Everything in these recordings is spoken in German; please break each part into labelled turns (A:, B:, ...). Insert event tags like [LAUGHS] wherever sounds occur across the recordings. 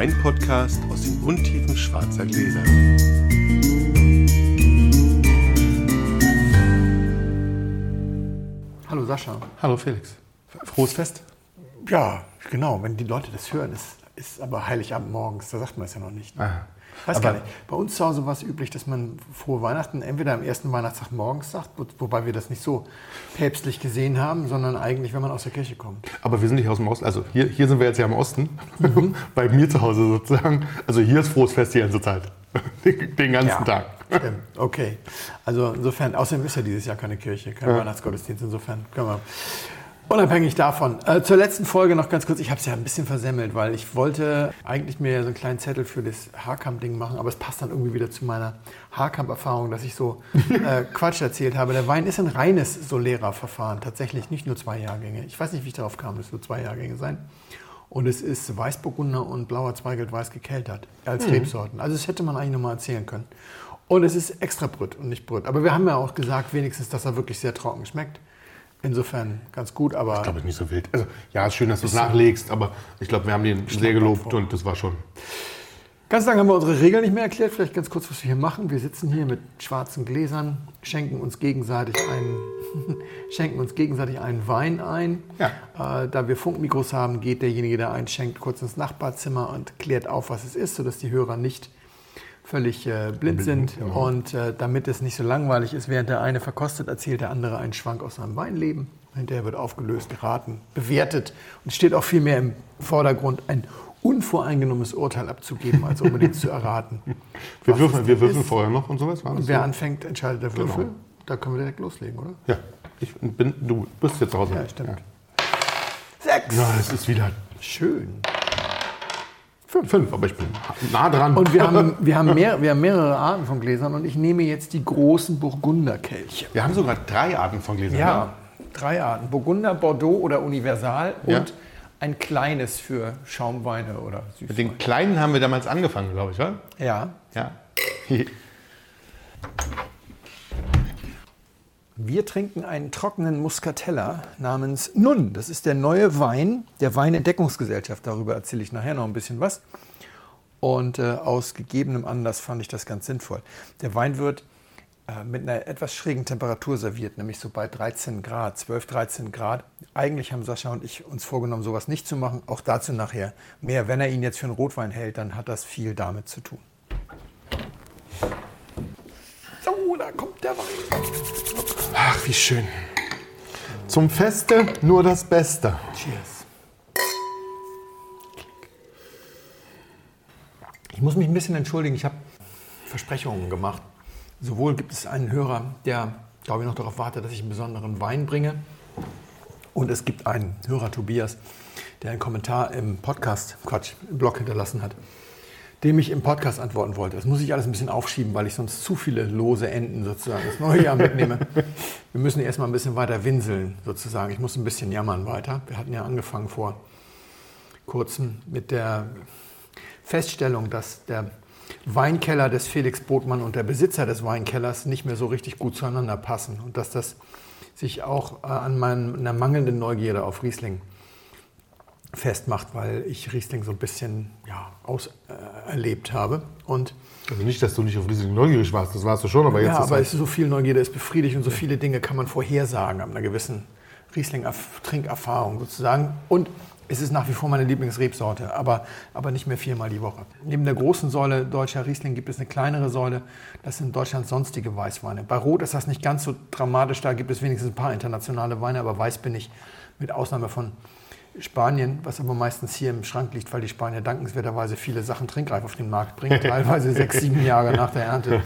A: Wein-Podcast aus den Untiefen schwarzer Gläser.
B: Hallo Sascha.
C: Hallo Felix. Frohes Fest.
B: Ja, genau. Wenn die Leute das hören, ist, ist aber Heiligabend morgens, da sagt man es ja noch nicht.
C: Ah.
B: Weiß
C: Aber-
B: gar nicht. Bei uns zu Hause war es üblich, dass man frohe Weihnachten entweder am ersten Weihnachtstag morgens sagt, wo- wobei wir das nicht so päpstlich gesehen haben, sondern eigentlich, wenn man aus der Kirche kommt.
C: Aber wir sind nicht aus dem Osten. Also hier, hier sind wir jetzt ja im Osten. [LAUGHS] Bei mir zu Hause sozusagen. Also hier ist frohes Fest die ganze Zeit. [LAUGHS] Den, ganzen
B: Ja.
C: Tag.
B: Stimmt. Okay. Also insofern, außerdem ist ja dieses Jahr keine Kirche, kein Weihnachtsgottesdienst. Insofern können wir. Unabhängig davon. Äh, zur letzten Folge noch ganz kurz. Ich habe es ja ein bisschen versemmelt, weil ich wollte eigentlich mir so einen kleinen Zettel für das Haarkamp-Ding machen, aber es passt dann irgendwie wieder zu meiner Haarkamp-Erfahrung, dass ich so [LAUGHS] äh, Quatsch erzählt habe. Der Wein ist ein reines Solera-Verfahren, tatsächlich nicht nur zwei Jahrgänge. Ich weiß nicht, wie ich darauf kam, es nur zwei Jahrgänge sein. Und es ist Weißburgunder und blauer Zweigelt weiß gekeltert als Rebsorten. Also das hätte man eigentlich nochmal erzählen können. Und es ist extra Brüt und nicht Brüt. Aber wir haben ja auch gesagt, wenigstens, dass er wirklich sehr trocken schmeckt. Insofern ganz gut, aber
C: Ich glaube, nicht so wild. Also ja, ist schön, dass du es nachlegst, aber ich glaube, wir haben den sehr gelobt und das war schon.
B: ganz lange haben wir unsere Regeln nicht mehr erklärt. Vielleicht ganz kurz, was wir hier machen. Wir sitzen hier mit schwarzen Gläsern, schenken uns gegenseitig einen, [LAUGHS] schenken uns gegenseitig einen Wein ein. Äh, da wir Funkmikros haben, geht derjenige, der einschenkt, kurz ins Nachbarzimmer und klärt auf, was es ist, sodass die Hörer nicht völlig äh, blind sind. Und äh, damit es nicht so langweilig ist, während der eine verkostet, erzählt der andere einen Schwank aus seinem Weinleben. Hinterher wird aufgelöst, geraten, bewertet. Und es steht auch viel mehr im Vordergrund, ein unvoreingenommenes Urteil abzugeben, als unbedingt zu erraten. [LAUGHS]
C: Wir würfeln, wir würfeln vorher noch und sowas.
B: Und wer
C: so?
B: anfängt, entscheidet der Würfel.
C: Genau.
B: Da können wir direkt loslegen, oder?
C: Ja, ich bin, du bist jetzt zu Hause.
B: Ja, stimmt. Sechs.
C: Ja, es ist wieder
B: Schön.
C: Fünf, fünf, aber ich bin nah dran.
B: Und wir haben, wir, haben [LAUGHS] mehr, wir haben mehrere Arten von Gläsern und ich nehme jetzt die großen Burgunderkelche.
C: wir haben sogar drei Arten von Gläsern.
B: Ja, drei Arten. Burgunder, Bordeaux oder Universal
C: Ja.
B: und ein kleines für Schaumweine oder
C: Mit
B: Süßweine.
C: den kleinen haben wir damals angefangen, glaube ich, oder?
B: Ja.
C: Ja. [LAUGHS]
B: Wir trinken einen trockenen Muscatella namens Nun. Das ist der neue Wein der Weinentdeckungsgesellschaft. Darüber erzähle ich nachher noch ein bisschen was. Und äh, aus gegebenem Anlass fand ich das ganz sinnvoll. Der Wein wird äh, mit einer etwas schrägen Temperatur serviert, nämlich so bei 13 Grad, 12, 13 Grad. Eigentlich haben Sascha und ich uns vorgenommen, sowas nicht zu machen. Auch dazu nachher mehr. Wenn er ihn jetzt für einen Rotwein hält, dann hat das viel damit zu tun. So, da kommt der Wein.
C: Ach, wie schön. Zum Feste nur das Beste.
B: Cheers. Ich muss mich ein bisschen entschuldigen, ich habe Versprechungen gemacht. Sowohl gibt es einen Hörer, der, glaube ich, noch darauf wartet, dass ich einen besonderen Wein bringe. Und es gibt einen Hörer, Tobias, der einen Kommentar im Podcast, Quatsch, im Blog hinterlassen hat, dem ich im Podcast antworten wollte. Das muss ich alles ein bisschen aufschieben, weil ich sonst zu viele lose Enden sozusagen das neue Jahr mitnehme. [LAUGHS] Wir müssen erstmal ein bisschen weiter winseln sozusagen. Ich muss ein bisschen jammern weiter. Wir hatten ja angefangen vor kurzem mit der Feststellung, dass der Weinkeller des Felix Botmann und der Besitzer des Weinkellers nicht mehr so richtig gut zueinander passen und dass das sich auch äh, an meiner mangelnden Neugierde auf Riesling festmacht, weil ich Riesling so ein bisschen ja, aus, äh, habe. Und
C: Also nicht, dass du nicht auf Riesling neugierig warst, das warst du schon, aber jetzt
B: ja,
C: ist
B: aber
C: halt,
B: es ist so viel Neugierde ist befriedigt und so viele Dinge kann man vorhersagen, ab einer gewissen Riesling-Trinkerfahrung sozusagen. Und es ist nach wie vor meine Lieblingsrebsorte, aber, aber nicht mehr viermal die Woche. Neben der großen Säule deutscher Riesling gibt es eine kleinere Säule, das sind Deutschlands sonstige Weißweine. Bei Rot ist das nicht ganz so dramatisch, da gibt es wenigstens ein paar internationale Weine, aber Weiß bin ich mit Ausnahme von Spanien, was aber meistens hier im Schrank liegt, weil die Spanier dankenswerterweise viele Sachen trinkreif auf den Markt bringen, [LAUGHS] teilweise sechs, sieben Jahre nach der Ernte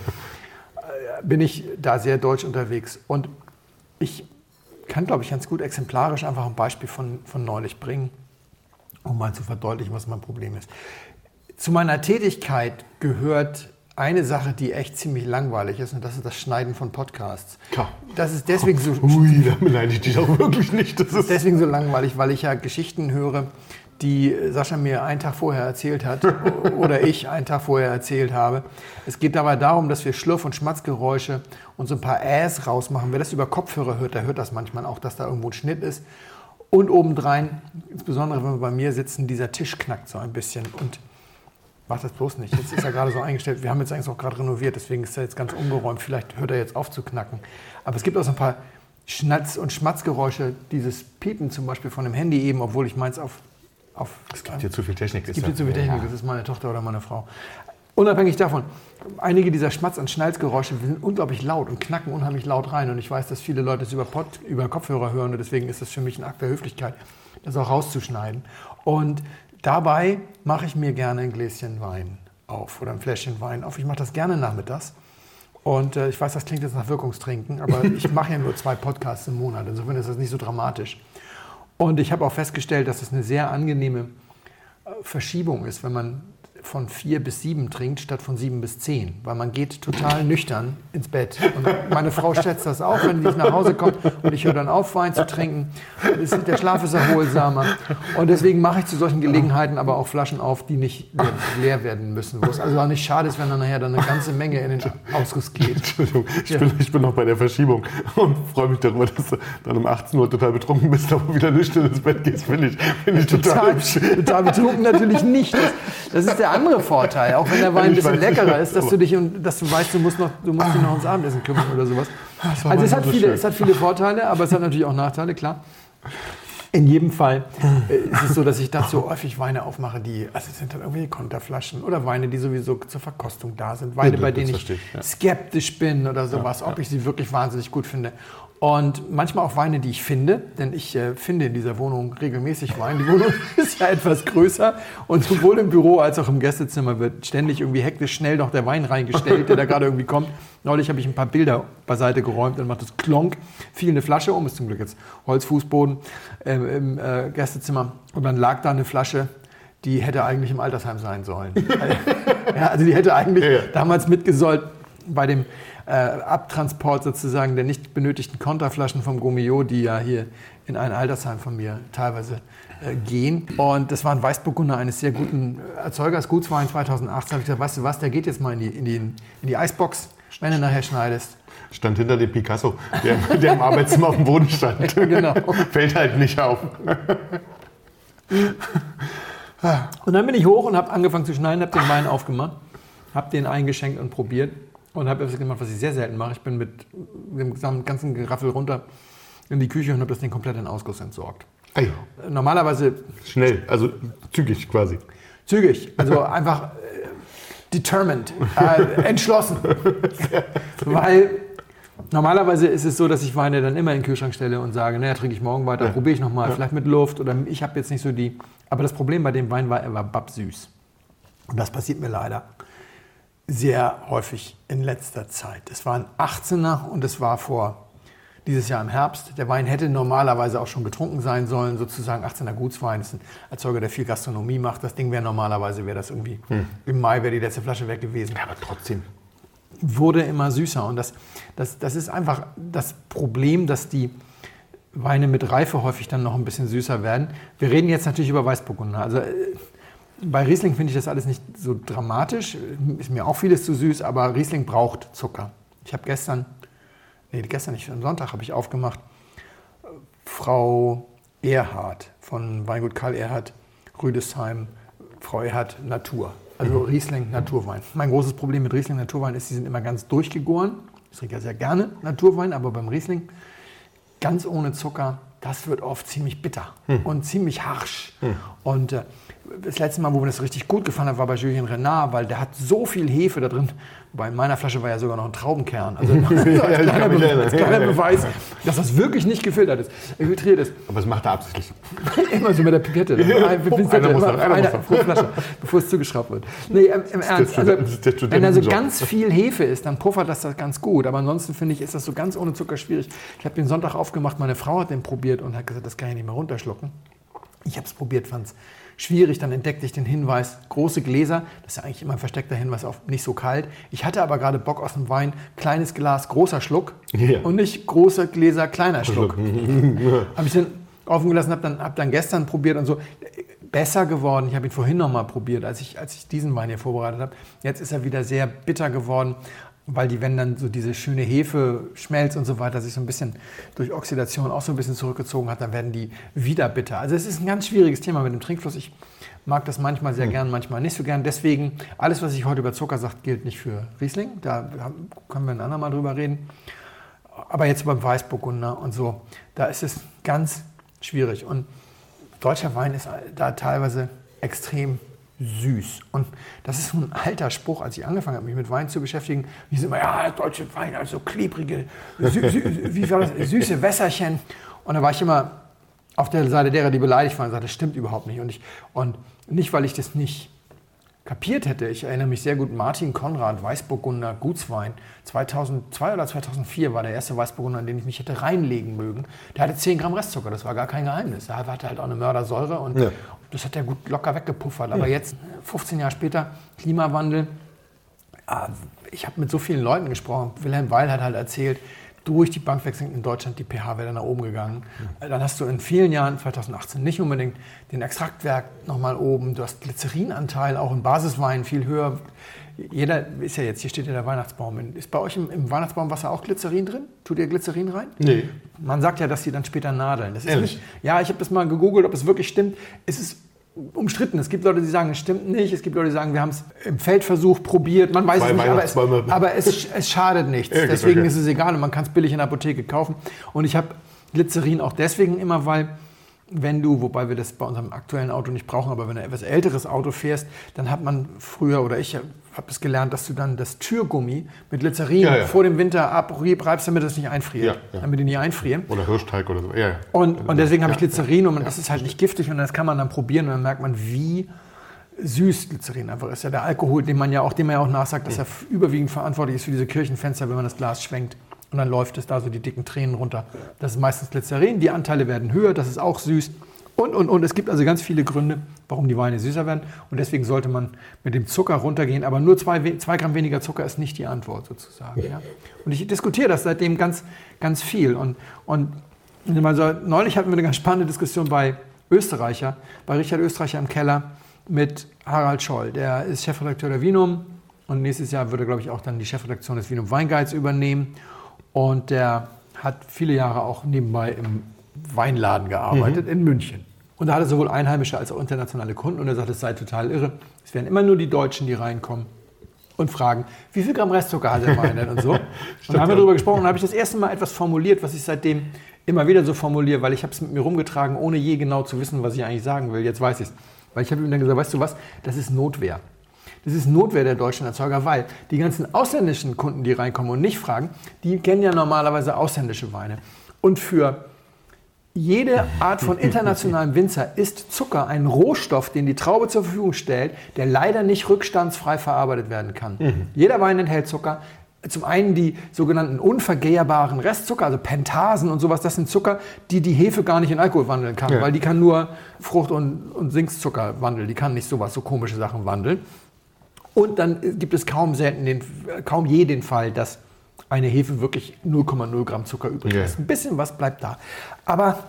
B: bin ich da sehr deutsch unterwegs. Und ich kann, glaube ich, ganz gut exemplarisch einfach ein Beispiel von, von neulich bringen, um mal zu verdeutlichen, was mein Problem ist. Zu meiner Tätigkeit gehört eine Sache, die echt ziemlich langweilig ist, und das ist das Schneiden von Podcasts.
C: Ja.
B: Das ist deswegen so,
C: ui, da beneide ich dich auch wirklich nicht. Das ist,
B: deswegen so langweilig, weil ich ja Geschichten höre, die Sascha mir einen Tag vorher erzählt hat [LAUGHS] oder ich einen Tag vorher erzählt habe. Es geht dabei darum, dass wir Schlürf- und Schmatzgeräusche und so ein paar Äs rausmachen. Wer das über Kopfhörer hört, der hört das manchmal auch, dass da irgendwo ein Schnitt ist. Und obendrein, insbesondere wenn wir bei mir sitzen, dieser Tisch knackt so ein bisschen. Und Mach das bloß nicht. Jetzt ist er gerade so eingestellt. Wir haben jetzt eigentlich auch gerade renoviert, deswegen ist er jetzt ganz umgeräumt. Vielleicht hört er jetzt auf zu knacken. Aber es gibt auch so ein paar Schnatz- und Schmatzgeräusche. Dieses Piepen zum Beispiel von dem Handy eben, obwohl ich meins auf. auf
C: Es gibt hier zu viel Technik.
B: es gibt hier zu viel Technik. Das ist meine Tochter oder meine Frau. Unabhängig davon, einige dieser Schmatz- und Schnalzgeräusche sind unglaublich laut und knacken unheimlich laut rein. Und ich weiß, dass viele Leute es über, Pod, über Kopfhörer hören und deswegen ist es für mich ein Akt der Höflichkeit, das auch rauszuschneiden. Und dabei mache ich mir gerne ein Gläschen Wein auf oder ein Fläschchen Wein auf. Ich mache das gerne nachmittags. Und äh, ich weiß, das klingt jetzt nach Wirkungstrinken, aber [LAUGHS] ich mache ja nur zwei Podcasts im Monat. Insofern ist das nicht so dramatisch. Und ich habe auch festgestellt, dass es eine sehr angenehme äh, Verschiebung ist, wenn man von vier bis sieben trinkt, statt von sieben bis zehn. Weil man geht total nüchtern ins Bett. Und meine Frau schätzt das auch, wenn ich nach Hause komme und ich höre dann auf, Wein zu trinken. Das, der Schlaf ist erholsamer. Und deswegen mache ich zu solchen Gelegenheiten aber auch Flaschen auf, die nicht leer werden müssen. Wo es also auch nicht schade ist, wenn dann nachher dann eine ganze Menge in den Ausguss geht.
C: Entschuldigung, ich,
B: Ja.
C: bin, ich bin noch bei der Verschiebung und freue mich darüber, dass du dann um 18 Uhr total betrunken bist, aber wieder nüchtern ins Bett gehst. Finde ich, find ich total
B: Total, total betrunken natürlich nicht. Das, das ist der andere Vorteil, auch wenn der Wein ein bisschen
C: weiß,
B: leckerer ist, dass du dich und dass du weißt, du musst noch, du musst dich noch ums Abendessen kümmern oder sowas.
C: war
B: Also es hat,
C: so
B: viele,
C: schön.
B: es hat viele Vorteile, aber es hat natürlich auch Nachteile, klar. In jedem Fall äh, ist es so, dass ich dazu häufig Weine aufmache, die, also es sind dann irgendwie Konterflaschen oder Weine, die sowieso zur Verkostung da sind. Weine,
C: Ja,
B: bei denen ich
C: ich, ja.
B: skeptisch bin oder sowas, ob ich sie wirklich wahnsinnig gut finde. Und manchmal auch Weine, die ich finde, denn ich äh, finde in dieser Wohnung regelmäßig Wein. Die Wohnung [LAUGHS] ist ja etwas größer und sowohl im Büro als auch im Gästezimmer wird ständig irgendwie hektisch schnell noch der Wein reingestellt, der da gerade irgendwie kommt. Neulich habe ich ein paar Bilder beiseite geräumt, dann macht es klonk, fiel eine Flasche um, ist zum Glück jetzt Holzfußboden ähm, im äh, Gästezimmer und dann lag da eine Flasche, die hätte eigentlich im Altersheim sein sollen. [LAUGHS] ja, also die hätte eigentlich
C: ja.
B: damals mitgesollt bei dem äh, Abtransport sozusagen der nicht benötigten Konterflaschen vom Gomio, die ja hier in ein Altersheim von mir teilweise äh, gehen. Und das war ein Weißburgunder eines sehr guten Erzeugers, Gutswein 2018. habe ich gesagt, weißt du was, der geht jetzt mal in die, in die, in die Eisbox, wenn du nachher schneidest.
C: Stand hinter dem Picasso, der, der im Arbeitszimmer auf dem Boden stand. [LAUGHS]
B: Genau.
C: Fällt halt nicht auf.
B: Und dann bin ich hoch und habe angefangen zu schneiden, habe den Wein aufgemacht, habe den eingeschenkt und probiert und habe etwas gemacht, was ich sehr selten mache. Ich bin mit dem ganzen Geraffel runter in die Küche und habe das Ding komplett in Ausguss entsorgt.
C: Ey,
B: Normalerweise
C: schnell, also zügig quasi.
B: zügig, also einfach äh, determined, äh, entschlossen. [LAUGHS] Weil normalerweise ist es so, dass ich Weine dann immer in den Kühlschrank stelle und sage, naja, trinke ich morgen weiter, probiere ich nochmal, vielleicht mit Luft oder ich habe jetzt nicht so die. Aber das Problem bei dem Wein war, er war babsüß. Und das passiert mir leider sehr häufig in letzter Zeit. Es war ein 18er und es war vor dieses Jahr im Herbst. Der Wein hätte normalerweise auch schon getrunken sein sollen, sozusagen 18er Gutswein. Das ist ein Erzeuger, der viel Gastronomie macht. Das Ding wäre normalerweise, wäre das irgendwie, im Mai wäre die letzte Flasche weg gewesen
C: Aber trotzdem.
B: wurde immer süßer. Und das, das, das ist einfach das Problem, dass die Weine mit Reife häufig dann noch ein bisschen süßer werden. Wir reden jetzt natürlich über Weißburgunder. Also äh, bei Riesling finde ich das alles nicht so dramatisch. Ist mir auch vieles zu süß, aber Riesling braucht Zucker. Ich habe gestern, nee, gestern nicht, am Sonntag habe ich aufgemacht, Frau Erhard von Weingut Karl Erhard, Rüdesheim, Frau Erhard Natur. Also Riesling Naturwein. Mein großes Problem mit Riesling Naturwein ist, die sind immer ganz durchgegoren. Ich trinke ja sehr gerne Naturwein, aber beim Riesling ganz ohne Zucker, das wird oft ziemlich bitter und ziemlich harsch. Und äh, das letzte Mal, wo mir das richtig gut gefallen hat, war bei Julien Renard, weil der hat so viel Hefe da drin. Wobei in meiner Flasche war ja sogar noch ein Traubenkern. [LAUGHS] Also [LAUGHS]
C: kann
B: kleiner, Be als kleiner Beweis, dass das wirklich nicht gefiltert ist, filtriert ist.
C: Aber es macht er absichtlich. [LAUGHS]
B: Immer so mit der Pipette. Ein-
C: einer muss noch, einer
B: einer pro Flasche, bevor es zugeschraubt wird. Nee, im, im Ernst. Also, wenn da so
C: Studentenjob.
B: ganz viel Hefe ist, dann puffert das, das ganz gut. Aber ansonsten finde ich, ist das so ganz ohne Zucker schwierig. Ich habe den Sonntag aufgemacht, meine Frau hat den probiert und hat gesagt, das kann ich nicht mehr runterschlucken. Ich habe es probiert, fand es schwierig. Dann entdeckte ich den Hinweis, große Gläser. Das ist ja eigentlich immer ein versteckter Hinweis auf nicht so kalt. Ich hatte aber gerade Bock aus dem Wein. Kleines Glas, großer Schluck.
C: Ja.
B: Und nicht große Gläser, kleiner Schluck. [LAUGHS] habe ich dann offen gelassen, habe dann, hab dann gestern probiert und so. Besser geworden. Ich habe ihn vorhin noch mal probiert, als ich, als ich diesen Wein hier vorbereitet habe. Jetzt ist er wieder sehr bitter geworden. Weil die, wenn dann so diese schöne Hefe schmelzt und so weiter, sich so ein bisschen durch Oxidation auch so ein bisschen zurückgezogen hat, dann werden die wieder bitter. Also es ist ein ganz schwieriges Thema mit dem Trinkfluss. Ich mag das manchmal sehr gern, manchmal nicht so gern. Deswegen, alles, was ich heute über Zucker sage, gilt nicht für Riesling. Da können wir ein andermal drüber reden. Aber jetzt beim Weißburgunder und so, da ist es ganz schwierig. Und deutscher Wein ist da teilweise extrem süß. Und das ist so ein alter Spruch, als ich angefangen habe, mich mit Wein zu beschäftigen. Wie sind immer, ja, deutsche Wein, also klebrige, sü sü wie war das, süße Wässerchen. Und da war ich immer auf der Seite derer, die beleidigt waren, und sagte, das stimmt überhaupt nicht. Und, ich, und nicht, weil ich das nicht kapiert hätte. Ich erinnere mich sehr gut, Martin Konrad, Weißburgunder Gutswein. 2002 oder 2004 war der erste Weißburgunder, an den ich mich hätte reinlegen mögen. Der hatte 10 Gramm Restzucker, das war gar kein Geheimnis. Er hatte halt auch eine Mördersäure und ja. Das hat er gut locker weggepuffert. Aber ja. jetzt, 15 Jahre später, Klimawandel. Ah, ich habe mit so vielen Leuten gesprochen. Wilhelm Weil hat halt erzählt, durch die Bankwechsel in Deutschland die pH-Werte nach oben gegangen. Mhm. Dann hast du in vielen Jahren, 2018, nicht unbedingt den Extraktwerk nochmal oben. Du hast Glycerinanteil auch in Basisweinen viel höher. Jeder ist ja jetzt, hier steht ja der Weihnachtsbaum. Ist bei euch im, im Weihnachtsbaumwasser auch Glycerin drin? Tut ihr Glycerin rein?
C: Nee.
B: Man sagt ja, dass die dann später nadeln. Das ist Ehrlich? Nicht, ja, ich habe das mal gegoogelt, ob es wirklich stimmt. Es ist umstritten. Es gibt Leute, die sagen, es stimmt nicht. Es gibt Leute, die sagen, wir haben es im Feldversuch probiert. Man weiß Bei es nicht, aber, es, aber es, es, schadet nichts. Ja, deswegen okay. ist es egal und man kann es billig in der Apotheke kaufen. Und ich habe Glycerin auch deswegen immer, weil wenn du, wobei wir das bei unserem aktuellen Auto nicht brauchen, aber wenn du ein etwas älteres Auto fährst, dann hat man früher oder ich habe es gelernt, dass du dann das Türgummi mit Glycerin ja, ja. vor dem Winter abreibst, damit es nicht einfriert. Ja, damit die nicht einfrieren.
C: Oder Hirschteig oder so.
B: Und, und deswegen habe ich Glycerin und man, das ist halt nicht giftig und das kann man dann probieren und dann merkt man, wie süß Glycerin einfach ist. Ja der Alkohol, den man ja auch, dem man ja auch nachsagt, dass er überwiegend verantwortlich ist für diese Kirchenfenster, wenn man das Glas schwenkt. Und dann läuft es da so die dicken Tränen runter. Das ist meistens Glycerin, die Anteile werden höher, das ist auch süß. Und, und, und. Es gibt also ganz viele Gründe, warum die Weine süßer werden. Und deswegen sollte man mit dem Zucker runtergehen. Aber nur zwei, zwei Gramm weniger Zucker ist nicht die Antwort sozusagen. Ja. Und ich diskutiere das seitdem ganz, ganz viel. Und, und also, neulich hatten wir eine ganz spannende Diskussion bei Österreicher, bei Richard Österreicher im Keller mit Harald Scholl. Der ist Chefredakteur der Vinum. Und nächstes Jahr würde er, glaube ich, auch dann die Chefredaktion des Vinum Weinguides übernehmen. Und der hat viele Jahre auch nebenbei im Weinladen gearbeitet mhm. in München. Und da hatte sowohl einheimische als auch internationale Kunden. Und er sagt, es sei total irre. Es wären immer nur die Deutschen, die reinkommen und fragen, wie viel Gramm Restzucker hat der Wein denn und so. [LAUGHS] und dann haben wir darüber gesprochen und habe ich das erste Mal etwas formuliert, was ich seitdem immer wieder so formuliere, weil ich habe es mit mir rumgetragen, ohne je genau zu wissen, was ich eigentlich sagen will. Jetzt weiß ich es. Weil ich habe ihm dann gesagt, weißt du was, das ist Notwehr. Das ist Notwehr der deutschen Erzeuger, weil die ganzen ausländischen Kunden, die reinkommen und nicht fragen, die kennen ja normalerweise ausländische Weine. Und für jede [LAUGHS] Art von internationalem Winzer ist Zucker ein Rohstoff, den die Traube zur Verfügung stellt, der leider nicht rückstandsfrei verarbeitet werden kann. Mhm. Jeder Wein enthält Zucker. Zum einen die sogenannten unvergehrbaren Restzucker, also Pentasen und sowas, das sind Zucker, die die Hefe gar nicht in Alkohol wandeln kann, ja. weil die kann nur Frucht- und, und Sinkzucker wandeln, die kann nicht sowas, so komische Sachen wandeln. Und dann gibt es kaum, selten den, kaum je den Fall, dass eine Hefe wirklich 0,0 Gramm Zucker übrig yeah. ist. Ein bisschen was bleibt da. Aber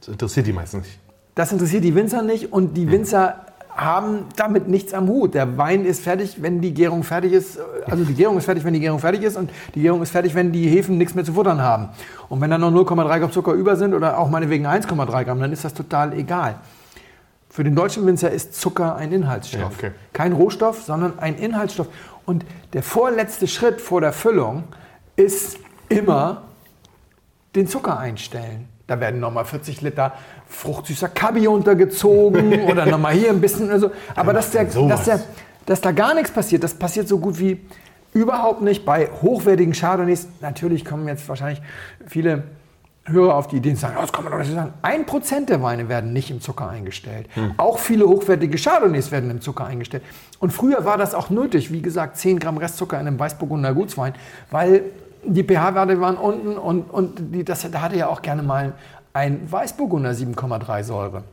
C: das interessiert die meisten nicht.
B: Das interessiert die Winzer nicht und die Winzer haben damit nichts am Hut. Der Wein ist fertig, wenn die Gärung fertig ist. Also die Gärung ist fertig, wenn die Gärung fertig ist und die Gärung ist fertig, wenn die Hefen nichts mehr zu futtern haben. Und wenn dann noch 0,3 Gramm Zucker über sind oder auch meinetwegen 1,3 Gramm, dann ist das total egal. Für den deutschen Winzer ist Zucker ein Inhaltsstoff. Ja, okay. Kein Rohstoff, sondern ein Inhaltsstoff. Und der vorletzte Schritt vor der Füllung ist immer den Zucker einstellen. Da werden nochmal 40 Liter fruchtsüßer Kabi untergezogen [LAUGHS] oder nochmal hier ein bisschen. oder so. Aber dass, der, dass, der, dass da gar nichts passiert, das passiert so gut wie überhaupt nicht bei hochwertigen Chardonnays. Natürlich kommen jetzt wahrscheinlich viele Hörer auf die Idee und sagen, oh, das kann man doch nicht sagen. Ein Prozent der Weine werden nicht im Zucker eingestellt. Hm. Auch viele hochwertige Chardonnays werden im Zucker eingestellt. Und früher war das auch nötig, wie gesagt, 10 Gramm Restzucker in einem Weißburgunder Gutswein, weil die pH-Werte waren unten und, und die, das, da hatte ja auch gerne mal ein Weißburgunder 7,3 Säure.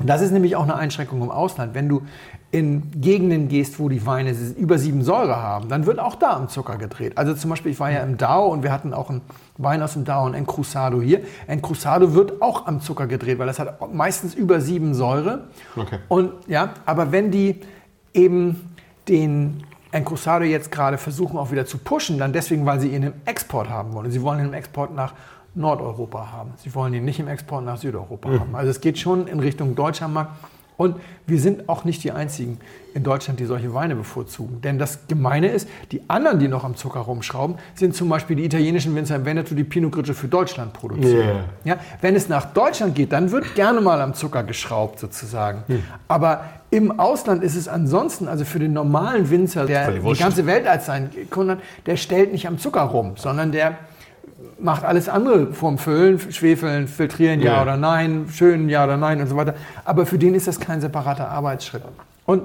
B: Und das ist nämlich auch eine Einschränkung im Ausland. Wenn du in Gegenden gehst, wo die Weine über sieben Säure haben, dann wird auch da am Zucker gedreht. Also zum Beispiel, ich war ja im Dao und wir hatten auch einen Wein aus dem Dao, ein Encruzado hier. Encruzado wird auch am Zucker gedreht, weil das hat meistens über sieben Säure. Okay. Und ja, aber wenn die eben den Encruzado jetzt gerade versuchen auch wieder zu pushen, dann deswegen, weil sie ihn im Export haben wollen. Sie wollen ihn im Export nach Nordeuropa haben. Sie wollen ihn nicht im Export nach Südeuropa mhm. haben. Also es geht schon in Richtung deutscher Markt. Und wir sind auch nicht die Einzigen in Deutschland, die solche Weine bevorzugen. Denn das Gemeine ist, die anderen, die noch am Zucker rumschrauben, sind zum Beispiel die italienischen Winzer im Veneto, die Pinot Grigio für Deutschland produzieren. Yeah. Ja, wenn es nach Deutschland geht, dann wird gerne mal am Zucker geschraubt sozusagen. Hm. Aber im Ausland ist es ansonsten, also für den normalen Winzer, der die ganze Welt als seinen Kunden hat, der stellt nicht am Zucker rum, sondern der macht alles andere vom Füllen, Schwefeln, Filtrieren, ja. ja oder nein, schön, ja oder nein und so weiter. Aber für den ist das kein separater Arbeitsschritt. Und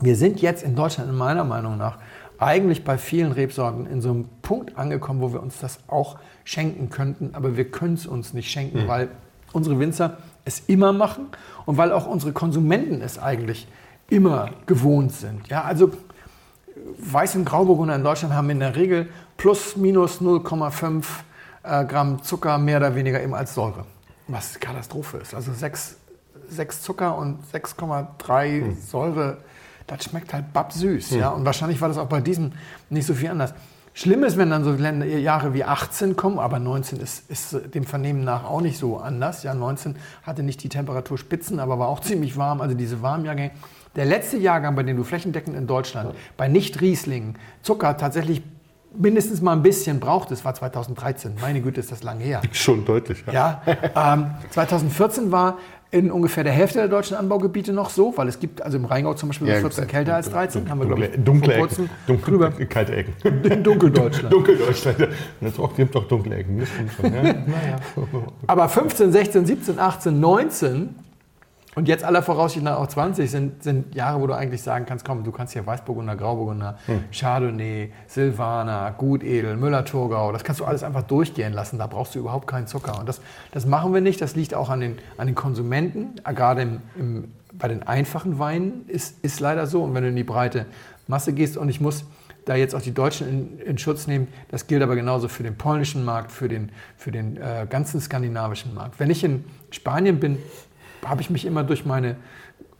B: wir sind jetzt in Deutschland in meiner Meinung nach eigentlich bei vielen Rebsorten in so einem Punkt angekommen, wo wir uns das auch schenken könnten, aber wir können es uns nicht schenken, mhm. weil unsere Winzer es immer machen und weil auch unsere Konsumenten es eigentlich immer gewohnt sind. Ja, also Weiß- und Grauburgunder in Deutschland haben in der Regel plus minus 0,5 äh, Gramm Zucker mehr oder weniger eben als Säure. Was Katastrophe ist. Also 6, 6 Zucker und 6,3 hm. Säure, das schmeckt halt babsüß. Hm. Ja? Und wahrscheinlich war das auch bei diesem nicht so viel anders. Schlimm ist, wenn dann so Jahre wie 18 kommen, aber 19 ist, ist dem Vernehmen nach auch nicht so anders. Ja, 19 hatte nicht die Temperaturspitzen, aber war auch [LAUGHS] ziemlich warm. Also diese Warmjahrgänge. Der letzte Jahrgang, bei dem du flächendeckend in Deutschland bei Nicht-Rieslingen Zucker tatsächlich mindestens mal ein bisschen braucht. Das war 2013. Meine Güte, ist das lang her. [LAUGHS]
C: Schon deutlich.
B: Ja. ja ähm, 2014 war in ungefähr der Hälfte der deutschen Anbaugebiete noch so, weil es gibt also im Rheingau zum Beispiel ja, 14 kälter als 13.
C: Haben wir, glaube ich, dunkle vor kurzem Ecken. drüber. [LAUGHS] Kalte Ecken.
B: In [LAUGHS] Dunkeldeutschland.
C: Dunkeldeutschland. Das auch, gibt doch dunkle Ecken. Schon, ja. naja.
B: Aber 15, 16, 17, 18, 19 und jetzt aller Voraussicht nach auch 20 sind, sind Jahre, wo du eigentlich sagen kannst, komm, du kannst hier Weißburgunder, Grauburgunder, hm. Chardonnay, Silvaner, Gutedel, Müller-Thurgau, das kannst du alles einfach durchgehen lassen. Da brauchst du überhaupt keinen Zucker. Und das, das machen wir nicht. Das liegt auch an den, an den Konsumenten. Gerade im, im, bei den einfachen Weinen ist, ist leider so. Und wenn du in die breite Masse gehst und ich muss da jetzt auch die Deutschen in, in, Schutz nehmen. Das gilt aber genauso für den polnischen Markt, für den, für den äh, ganzen skandinavischen Markt. Wenn ich in Spanien bin, habe ich mich immer durch meine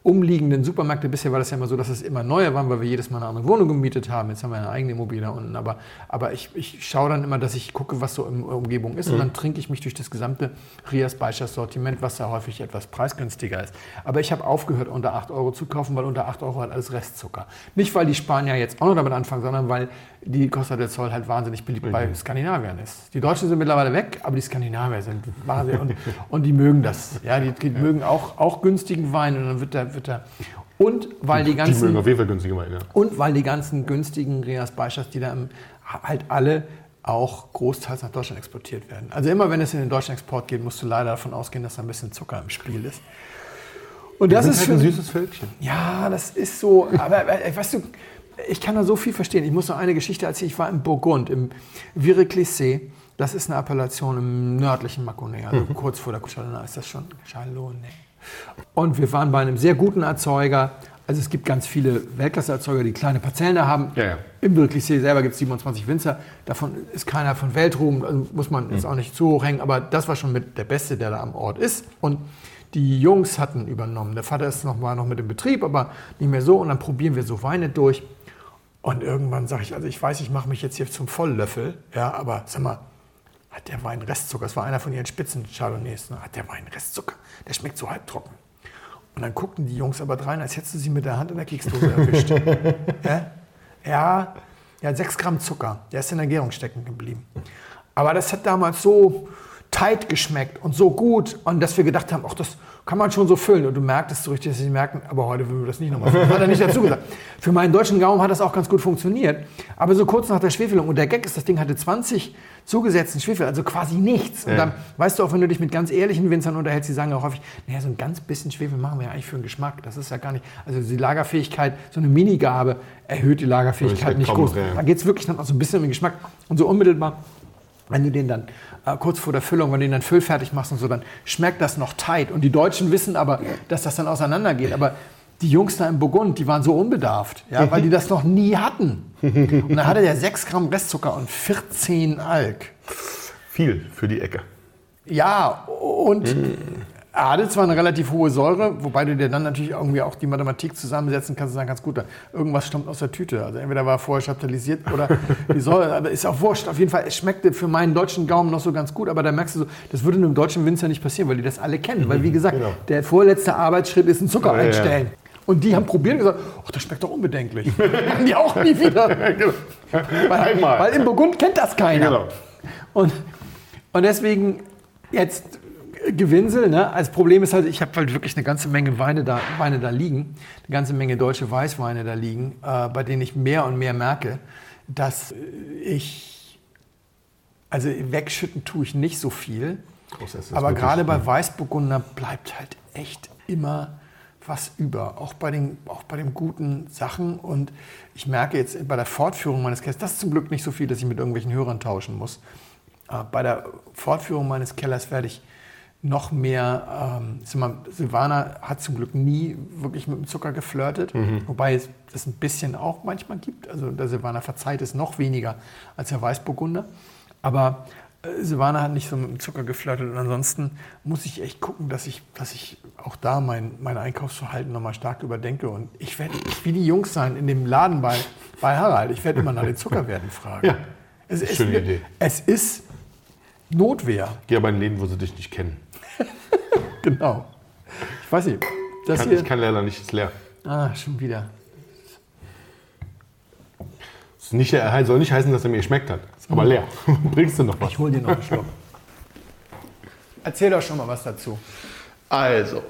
B: umliegenden Supermärkte, bisher war das ja immer so, dass es immer neue waren, weil wir jedes Mal eine andere Wohnung gemietet haben. Jetzt haben wir eine eigene Immobilie da unten. Aber, aber ich, ich schaue dann immer, dass ich gucke, was so in der Umgebung ist. Mhm. Und dann trinke ich mich durch das gesamte Rias Beischer Sortiment, was da häufig etwas preisgünstiger ist. Aber ich habe aufgehört, unter 8 Euro zu kaufen, weil unter 8 Euro hat alles Restzucker. Nicht, weil die Spanier jetzt auch noch damit anfangen, sondern weil die Costa del Sol halt wahnsinnig beliebt mhm. bei Skandinaviern ist. Die Deutschen sind mittlerweile weg, aber die Skandinavier sind wahnsinnig und, und die mögen das. Ja, die, die ja. mögen auch, auch günstigen Wein und dann wird da, da und weil die, die ganzen
C: die mögen auf jeden Fall günstige Weine. Ja.
B: Und weil die ganzen günstigen Rias Beischers, die da im, halt alle auch großteils nach Deutschland exportiert werden. Also immer wenn es in den deutschen Export geht, musst du leider davon ausgehen, dass da ein bisschen Zucker im Spiel ist. Und das ist halt ein süßes Völkchen. Ja, das ist so. Aber weißt du, ich kann da so viel verstehen. Ich muss noch eine Geschichte erzählen. Ich war in Burgund, im Vireclissé. Das ist eine Appellation im nördlichen Mâconnais, also mhm. kurz vor der Chardonnay ist das schon Chardonnay. Und wir waren bei einem sehr guten Erzeuger. Also es gibt ganz viele Weltklasse-Erzeuger, die kleine Parzellen haben. Ja, ja. Im Vireclissé selber gibt es 27 Winzer. Davon ist keiner von Weltruhm, also muss man jetzt mhm. auch nicht zu hoch hängen. Aber das war schon mit der Beste, der da am Ort ist. Und die Jungs hatten übernommen. Der Vater ist noch mal noch mit im Betrieb, aber nicht mehr so. Und dann probieren wir so Weine durch. Und irgendwann sage ich, also ich weiß, ich mache mich jetzt hier zum Volllöffel, ja, aber sag mal, hat der Wein Restzucker? Das war einer von ihren Spitzen Chardonnays. Ne? Hat der Wein Restzucker? Der schmeckt so halbtrocken. Und dann guckten die Jungs aber rein, als hättest du sie mit der Hand in der Keksdose erwischt. [LAUGHS] ja? ja, ja, sechs Gramm Zucker. Der ist in der Gärung stecken geblieben. Aber das hat damals so tight geschmeckt und so gut und dass wir gedacht haben, ach, das kann man schon so füllen. Und du merktest so richtig, dass sie merken, aber heute würden wir das nicht nochmal füllen. Hat er nicht dazu gesagt. Für meinen deutschen Gaumen hat das auch ganz gut funktioniert. Aber so kurz nach der Schwefelung, und der Gag ist, das Ding hatte 20 zugesetzten Schwefel, also quasi nichts. Und dann weißt du auch, wenn du dich mit ganz ehrlichen Winzern unterhältst, die sagen auch häufig, naja, so ein ganz bisschen Schwefel machen wir ja eigentlich für den Geschmack. Das ist ja gar nicht, also die Lagerfähigkeit, so eine Minigabe erhöht die Lagerfähigkeit nicht groß. Da geht es wirklich dann auch so ein bisschen um den Geschmack. Und so unmittelbar wenn du den dann äh, kurz vor der Füllung, wenn du den dann füllfertig machst und so, dann schmeckt das noch tight. Und die Deutschen wissen aber, dass das dann auseinandergeht. Aber die Jungs da im Burgund, die waren so unbedarft, ja, weil die das noch nie hatten. Und dann hatte der 6 Gramm Restzucker und 14 Alk.
C: Viel für die Ecke.
B: Ja, und mm. Er hatte zwar eine relativ hohe Säure, wobei du dir dann natürlich irgendwie auch die Mathematik zusammensetzen kannst und sagen kannst, gut, irgendwas stammt aus der Tüte. Also entweder war er vorher chaptalisiert oder die Säure, [LAUGHS] aber ist auch wurscht. Auf jeden Fall, es schmeckte für meinen deutschen Gaumen noch so ganz gut, aber da merkst du so, das würde einem deutschen Winzer nicht passieren, weil die das alle kennen. Weil wie gesagt,
C: Genau.
B: der vorletzte Arbeitsschritt ist ein Zucker
C: Ja, ja.
B: einstellen. Und die haben probiert und gesagt, ach, das schmeckt doch unbedenklich. [LAUGHS] Machen die auch nie wieder. [LAUGHS] Weil,
C: Einmal.
B: weil im Burgund kennt das keiner.
C: Genau.
B: Und, und deswegen jetzt Gewinsel. Ne? Das Problem ist halt, ich habe halt wirklich eine ganze Menge Weine da, Weine da liegen, eine ganze Menge deutsche Weißweine da liegen, äh, bei denen ich mehr und mehr merke, dass ich, also wegschütten tue ich nicht so viel,
C: Groß,
B: aber gerade bei Weißburgunder bleibt halt echt immer was über, auch bei, den, auch bei den guten Sachen. Und ich merke jetzt bei der Fortführung meines Kellers, das ist zum Glück nicht so viel, dass ich mit irgendwelchen Hörern tauschen muss. Äh, Bei der Fortführung meines Kellers werde ich noch mehr, ähm, sag mal, Silvana hat zum Glück nie wirklich mit dem Zucker geflirtet, wobei es das ein bisschen auch manchmal gibt. Also der Silvaner verzeiht es noch weniger als der Weißburgunder. Aber äh, Silvana hat nicht so mit dem Zucker geflirtet und ansonsten muss ich echt gucken, dass ich, dass ich auch da mein, mein Einkaufsverhalten nochmal stark überdenke. Und ich werde wie die Jungs sein in dem Laden bei, bei Harald. Ich werde immer nach den Zuckerwerten fragen.
C: Ja,
B: es ist,
C: schöne Idee.
B: Es ist Notwehr,
C: Geh aber in Läden, wo sie dich nicht kennen. [LAUGHS]
B: genau. Ich weiß nicht, das
C: Kann,
B: hier...
C: ich kann leider nicht, ist leer.
B: ah, schon wieder.
C: Das ist nicht, soll nicht heißen, dass er mir geschmeckt hat. Ist aber leer. [LAUGHS] Bringst du noch was?
B: Ich hol dir noch einen Schluck. Erzähl doch schon mal was dazu.
C: Also,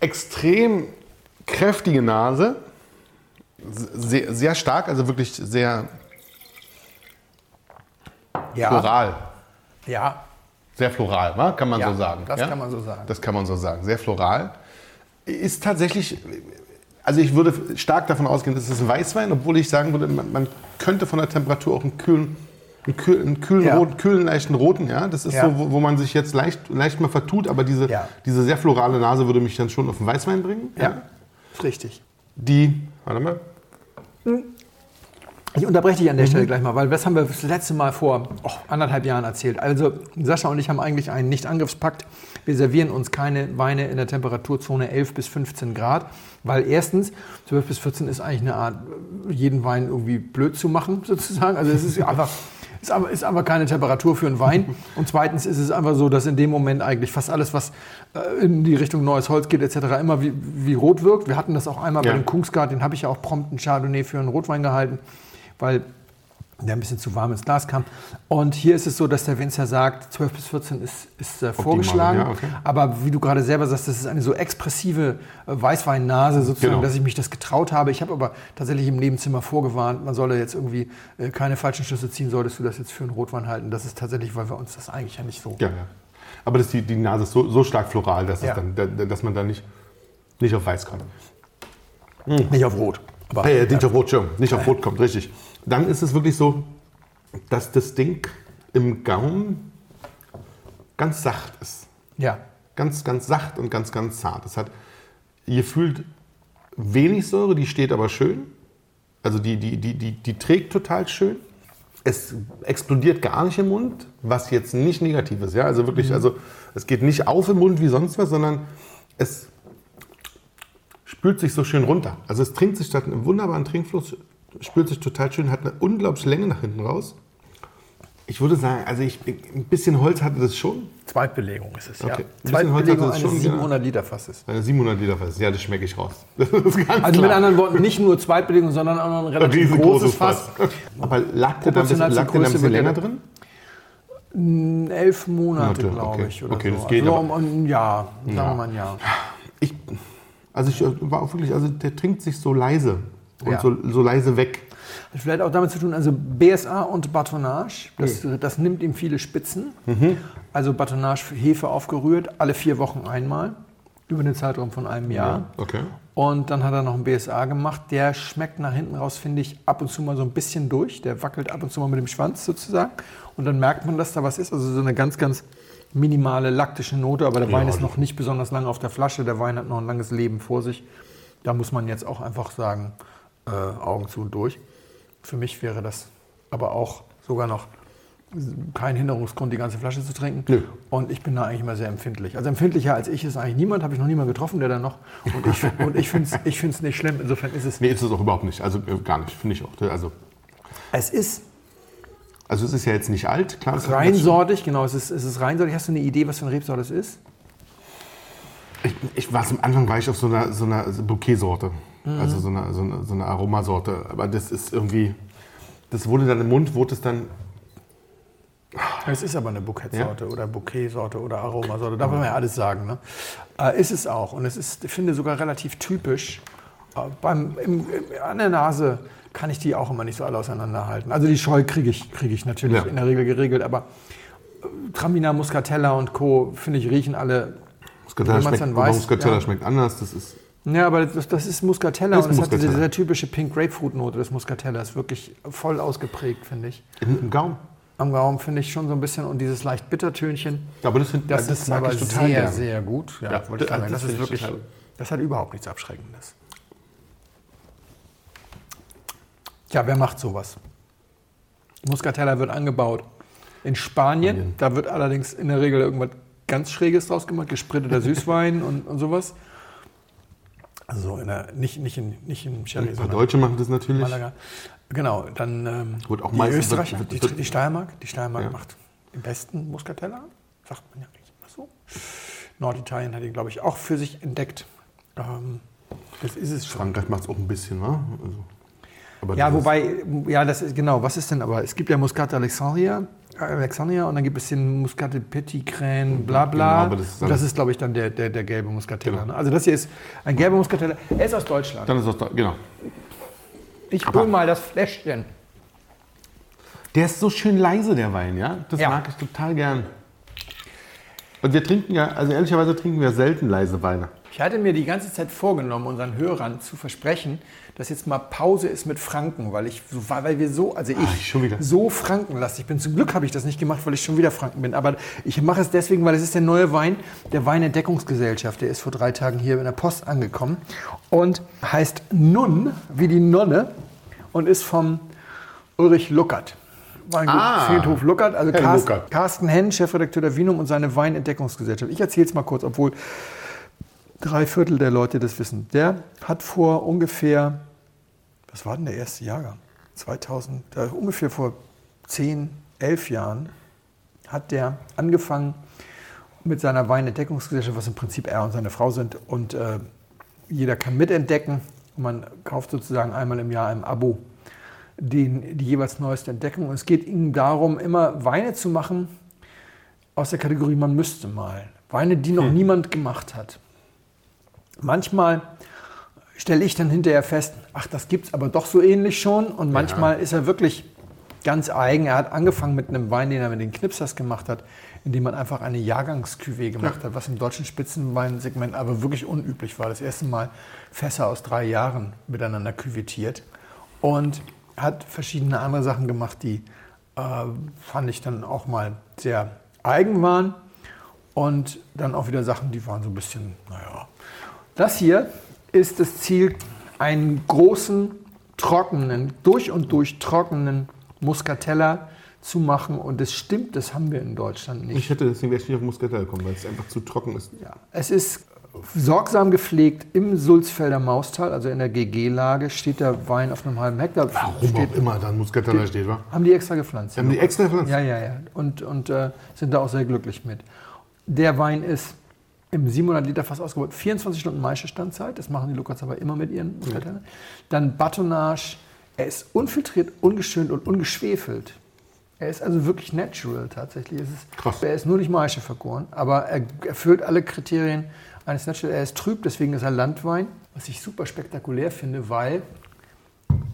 C: extrem kräftige Nase, sehr, sehr stark, also wirklich sehr
B: Ja,
C: floral.
B: ja,
C: Sehr floral, wa? kann man
B: Ja,
C: so sagen.
B: das kann man so sagen.
C: Das kann man so sagen. Sehr floral. Ist tatsächlich, also ich würde stark davon ausgehen, das ist ein Weißwein, obwohl ich sagen würde, man, man könnte von der Temperatur auch einen kühlen, einen kühlen, einen kühlen,
B: Ja.
C: roten, kühlen leichten roten, ja. Das ist
B: Ja.
C: so, wo, wo man sich jetzt leicht, leicht mal vertut, aber diese,
B: Ja.
C: diese sehr florale Nase würde mich dann schon auf den Weißwein bringen.
B: ja, richtig.
C: Die, warte mal,
B: Ich unterbreche dich an der
C: Mhm.
B: Stelle gleich mal, weil das haben wir das letzte Mal vor oh, anderthalb Jahren erzählt. Also Sascha und ich haben eigentlich einen Nicht-Angriffspakt. Wir servieren uns keine Weine in der Temperaturzone 11 bis 15 Grad, weil erstens 12 bis 14 ist eigentlich eine Art, jeden Wein irgendwie blöd zu machen [LAUGHS] sozusagen. Also es ist einfach ist aber, ist aber keine Temperatur für einen Wein. Und zweitens ist es einfach so, dass in dem Moment eigentlich fast alles, was äh, in die Richtung neues Holz geht etc., immer wie, wie rot wirkt. Wir hatten das auch einmal
C: Ja.
B: bei dem Kungsgard, den habe ich ja auch prompt einen Chardonnay für einen Rotwein gehalten, weil der ein bisschen zu warm ins Glas kam. Und hier ist es so, dass der Winzer sagt, 12 bis 14 ist, ist äh, vorgeschlagen.
C: ja, okay.
B: Aber wie du gerade selber sagst, das ist eine so expressive äh, Weißweinnase sozusagen,
C: Genau.
B: dass ich mich das getraut habe. Ich habe aber tatsächlich im Nebenzimmer vorgewarnt, man solle jetzt irgendwie äh, keine falschen Schlüsse ziehen, solltest du das jetzt für einen Rotwein halten. Das ist tatsächlich, weil wir uns das eigentlich ja nicht so...
C: ja, ja. Aber das, die, die Nase ist so, so stark floral, dass,
B: Ja.
C: dann, da- dass man da nicht, nicht auf Weiß kommt.
B: Nicht auf Rot. Aber
C: Äh, nicht auf Rot, Entschuldigung, nicht auf Rot kommt, richtig. Dann ist es wirklich so, dass das Ding im Gaumen ganz sacht ist.
B: ja,
C: Ganz, ganz sacht und ganz, ganz zart. Es hat, ihr fühlt wenig Säure, die steht aber schön. Also die, die, die, die, die trägt total schön. Es explodiert gar nicht im Mund, was jetzt nicht negativ ist. Ja? Also wirklich, also es geht nicht auf im Mund wie sonst was, sondern es spült sich so schön runter. Also es trinkt sich, hat einen wunderbaren Trinkfluss, spült sich total schön, hat eine unglaubliche Länge nach hinten raus. Ich würde sagen, also ich, ein bisschen Holz hatte das schon.
B: Zweitbelegung ist es, ja.
C: Okay. Ein bisschen Holz
B: Zweitbelegung
C: hat es
B: eines
C: schon, ja.
B: 700 Liter Fasses.
C: Eine 700 Liter Fass, ja, das schmecke ich raus. [LAUGHS] Das ist ganz
B: Also mit
C: klar.
B: anderen Worten, nicht nur Zweitbelegung, sondern auch noch ein
C: Ein
B: relativ
C: riesengroßes
B: großes Fass.
C: Aber lag der da ein bisschen, lag der da ein bisschen länger drin?
B: Elf Monate,
C: Monate,
B: glaube
C: okay.
B: ich. Oder
C: Okay,
B: so.
C: das geht,
B: Also
C: aber-
B: um, um, ja, sagen wir mal ein Jahr.
C: Ich, also ich war auch wirklich, also der trinkt sich so leise und
B: Ja.
C: so, so leise weg.
B: Hat vielleicht auch damit zu tun, also BSA und Batonnage, das, das nimmt ihm viele Spitzen.
C: Mhm.
B: Also Batonnage, Hefe aufgerührt, alle vier Wochen einmal, über den Zeitraum von einem Jahr.
C: Okay.
B: Und dann hat er noch einen BSA gemacht. Der schmeckt nach hinten raus, finde ich, ab und zu mal so ein bisschen durch. Der wackelt ab und zu mal mit dem Schwanz sozusagen. Und dann merkt man, dass da was ist. Also so eine ganz, ganz minimale laktische Note. Aber der Wein ist noch nicht besonders lange auf der Flasche. Der Wein hat noch ein langes Leben vor sich. Da muss man jetzt auch einfach sagen, äh, Augen zu und durch. Für mich wäre das aber auch sogar noch kein Hinderungsgrund, die ganze Flasche zu trinken.
C: Nö.
B: Und ich bin da eigentlich immer sehr empfindlich. Also empfindlicher als ich ist eigentlich niemand, habe ich noch niemanden getroffen, der da noch. Und ich, [LAUGHS] und ich finde es ich find's nicht schlimm. Insofern ist es.
C: Nee, ist es auch überhaupt nicht. Also äh, gar nicht, finde ich auch. Also,
B: Es ist
C: also es ist ja jetzt nicht alt, klar. es ist
B: reinsortig, genau, es ist, es ist reinsortig. Hast du eine Idee, was für eine Rebsorte es ist?
C: Ich, ich war am Anfang war ich auf so einer, so einer Bouquet-Sorte.
B: Mhm.
C: Also so eine, so, eine, so eine Aromasorte. Aber das ist irgendwie. Das wurde dann im Mund, wurde es dann.
B: Es ist aber eine Bouquet-Sorte oder Bouquet-Sorte oder Aromasorte, darf man ja alles sagen. Ne? Äh, ist es auch. Und es ist, ich finde, sogar relativ typisch. Äh, beim, im, im, an der Nase kann ich die auch immer nicht so alle auseinanderhalten. Also die Scheu kriege ich, krieg ich natürlich
C: Ja.
B: in der Regel geregelt, aber äh, Traminer, Muscatella und Co., finde ich, riechen alle.
C: Muscatella schmeckt,
B: weiß,
C: Muscatella
B: ja.
C: schmeckt anders. Das ist.
B: Ja, aber das, das ist Muscatella
C: Das
B: und
C: ist
B: es hat diese,
C: Muscatella.
B: diese typische Pink Grapefruit-Note des Muscatella. Ist wirklich voll ausgeprägt, finde ich.
C: Im, im Gaumen.
B: Am Gaumen finde ich schon so ein bisschen und dieses leicht Bittertönchen.
C: Aber das, find,
B: Das,
C: das
B: ist aber
C: ich total
B: sehr,
C: gern.
B: sehr gut. Ja,
C: Ja, das- das
B: Das, ist wirklich, das hat überhaupt nichts Abschreckendes. Tja, wer macht sowas? Muscatella wird angebaut in Spanien.
C: Spanien.
B: Da wird allerdings in der Regel irgendwas ganz Schräges draus gemacht, gespritteter [LAUGHS] Süßwein und, und sowas. Also in der, nicht, nicht in, nicht in Sherry,
C: Ein paar Deutsche machen das natürlich.
B: Malaga. Genau, dann ähm,
C: Wird auch
B: die Österreicher,
C: wird-
B: die,
C: wird-
B: die Steiermark. Die Steiermark
C: Ja.
B: macht den besten Muscatella, sagt man ja nicht immer so. Norditalien hat ihn, glaube ich, auch für sich entdeckt. Ähm, das ist es schon.
C: Frankreich macht es auch ein bisschen, wa? Also, aber
B: Ja, wobei, ja, das ist genau, was ist denn aber? Es gibt ja Muscat Alexandria, Alexandria und dann gibt es den Muscat Petit Crane, bla bla.
C: Genau, aber das ist
B: das ist, glaube ich, dann der, der, der gelbe Muscatella.
C: Genau.
B: Ne? Also das hier ist ein gelber Muscatella. Er ist aus Deutschland.
C: Dann ist das da, genau.
B: Ich
C: aber-
B: hol mal das Fläschchen.
C: Der ist so schön leise, der Wein, ja? Das
B: Ja.
C: mag ich total gern. Und wir trinken ja, also ehrlicherweise trinken wir selten leise Weine.
B: Ich hatte mir die ganze Zeit vorgenommen, unseren Hörern zu versprechen, dass jetzt mal Pause ist mit Franken, weil ich weil wir so, also ich,
C: ich wieder.
B: so frankenlastig bin. Zum Glück habe ich das nicht gemacht, weil ich schon wieder Franken bin. Aber ich mache es deswegen, weil es ist der neue Wein der Weinentdeckungsgesellschaft. Der ist vor drei Tagen hier in der Post angekommen und heißt Nun, wie die Nonne, und ist vom Ulrich Luckert. Weingut
C: Ah.
B: Friedhof Luckert, also Carsten,
C: Luckert.
B: Carsten Henn, Chefredakteur der Vinum und seine Weinentdeckungsgesellschaft. Ich erzähle es mal kurz, obwohl drei Viertel der Leute das wissen. Der hat vor ungefähr, was war denn der erste Jahrgang? 2000, äh, ungefähr vor 10, 11 Jahren hat der angefangen mit seiner Weinentdeckungsgesellschaft, was im Prinzip er und seine Frau sind. Und äh, jeder kann mitentdecken. Man kauft sozusagen einmal im Jahr ein Abo den, die jeweils neueste Entdeckung. Und es geht ihnen darum, immer Weine zu machen aus der Kategorie man müsste mal. Weine, die noch niemand gemacht hat. Manchmal stelle ich dann hinterher fest, ach, das gibt es aber doch so ähnlich schon. Und manchmal ist er wirklich ganz eigen. Er hat angefangen mit einem Wein, den er mit den Knipsers gemacht hat, indem man einfach eine Jahrgangscuvée gemacht hat, was im deutschen Spitzenweinsegment aber wirklich unüblich war. Das erste Mal Fässer aus drei Jahren miteinander küvettiert. Und hat verschiedene andere Sachen gemacht, die äh, fand ich dann auch mal sehr eigen waren. Und dann auch wieder Sachen, die waren so ein bisschen, naja. Das hier ist das Ziel, einen großen, trockenen, durch und durch trockenen Muscatella zu machen. Und es stimmt, das haben wir in Deutschland nicht.
C: Ich hätte deswegen wäre ich nicht auf Muscatella gekommen, weil es einfach zu trocken ist.
B: Ja. Es ist sorgsam gepflegt im Sulzfelder Maustal, also in der GG-Lage, steht der Wein auf einem halben Hektar.
C: Warum
B: steht,
C: auch immer dann Muscatella steht, wa?
B: Haben die extra gepflanzt.
C: Haben die extra gepflanzt?
B: Ja, ja, ja. Und, und äh, sind da auch sehr glücklich mit. Der Wein ist im 700 Liter Fass ausgebaut. 24 Stunden Maischestandzeit, das machen die Lukas aber immer mit ihren Muscatella. Dann Batonnage. Er ist unfiltriert, ungeschönt und ungeschwefelt. Er ist also wirklich natural tatsächlich. Es ist,
C: Krass.
B: Er ist nur nicht Maische vergoren, aber er erfüllt alle Kriterien eines Natural. Er ist trüb, deswegen ist er Landwein. Was ich super spektakulär finde, weil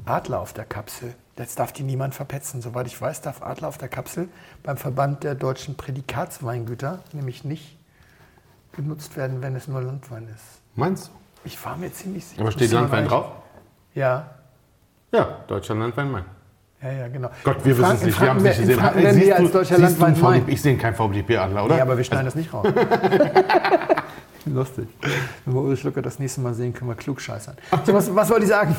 B: Adler auf der Kapsel. Jetzt darf die niemand verpetzen. Soweit ich weiß, darf Adler auf der Kapsel beim Verband der deutschen Prädikatsweingüter nämlich nicht genutzt werden, wenn es nur Landwein ist.
C: Meinst du?
B: Ich war mir ziemlich sicher.
C: Aber steht Landwein drauf?
B: Ja,
C: Ja, Deutschland Landwein Main.
B: ja, ja, genau.
C: Gott, wir wissen es nicht, wir haben es nicht gesehen.
B: Franken
C: Siehst
B: wir als deutscher Landwein? Main.
C: Ich sehe keinen VDP-Adler, oder?
B: Ja, aber wir schneiden das nicht raus. [LAUGHS] Lustig. Wenn wir Ulrich Schlucker das nächste Mal sehen, können wir klug scheißern. So, was, was wollte ich sagen?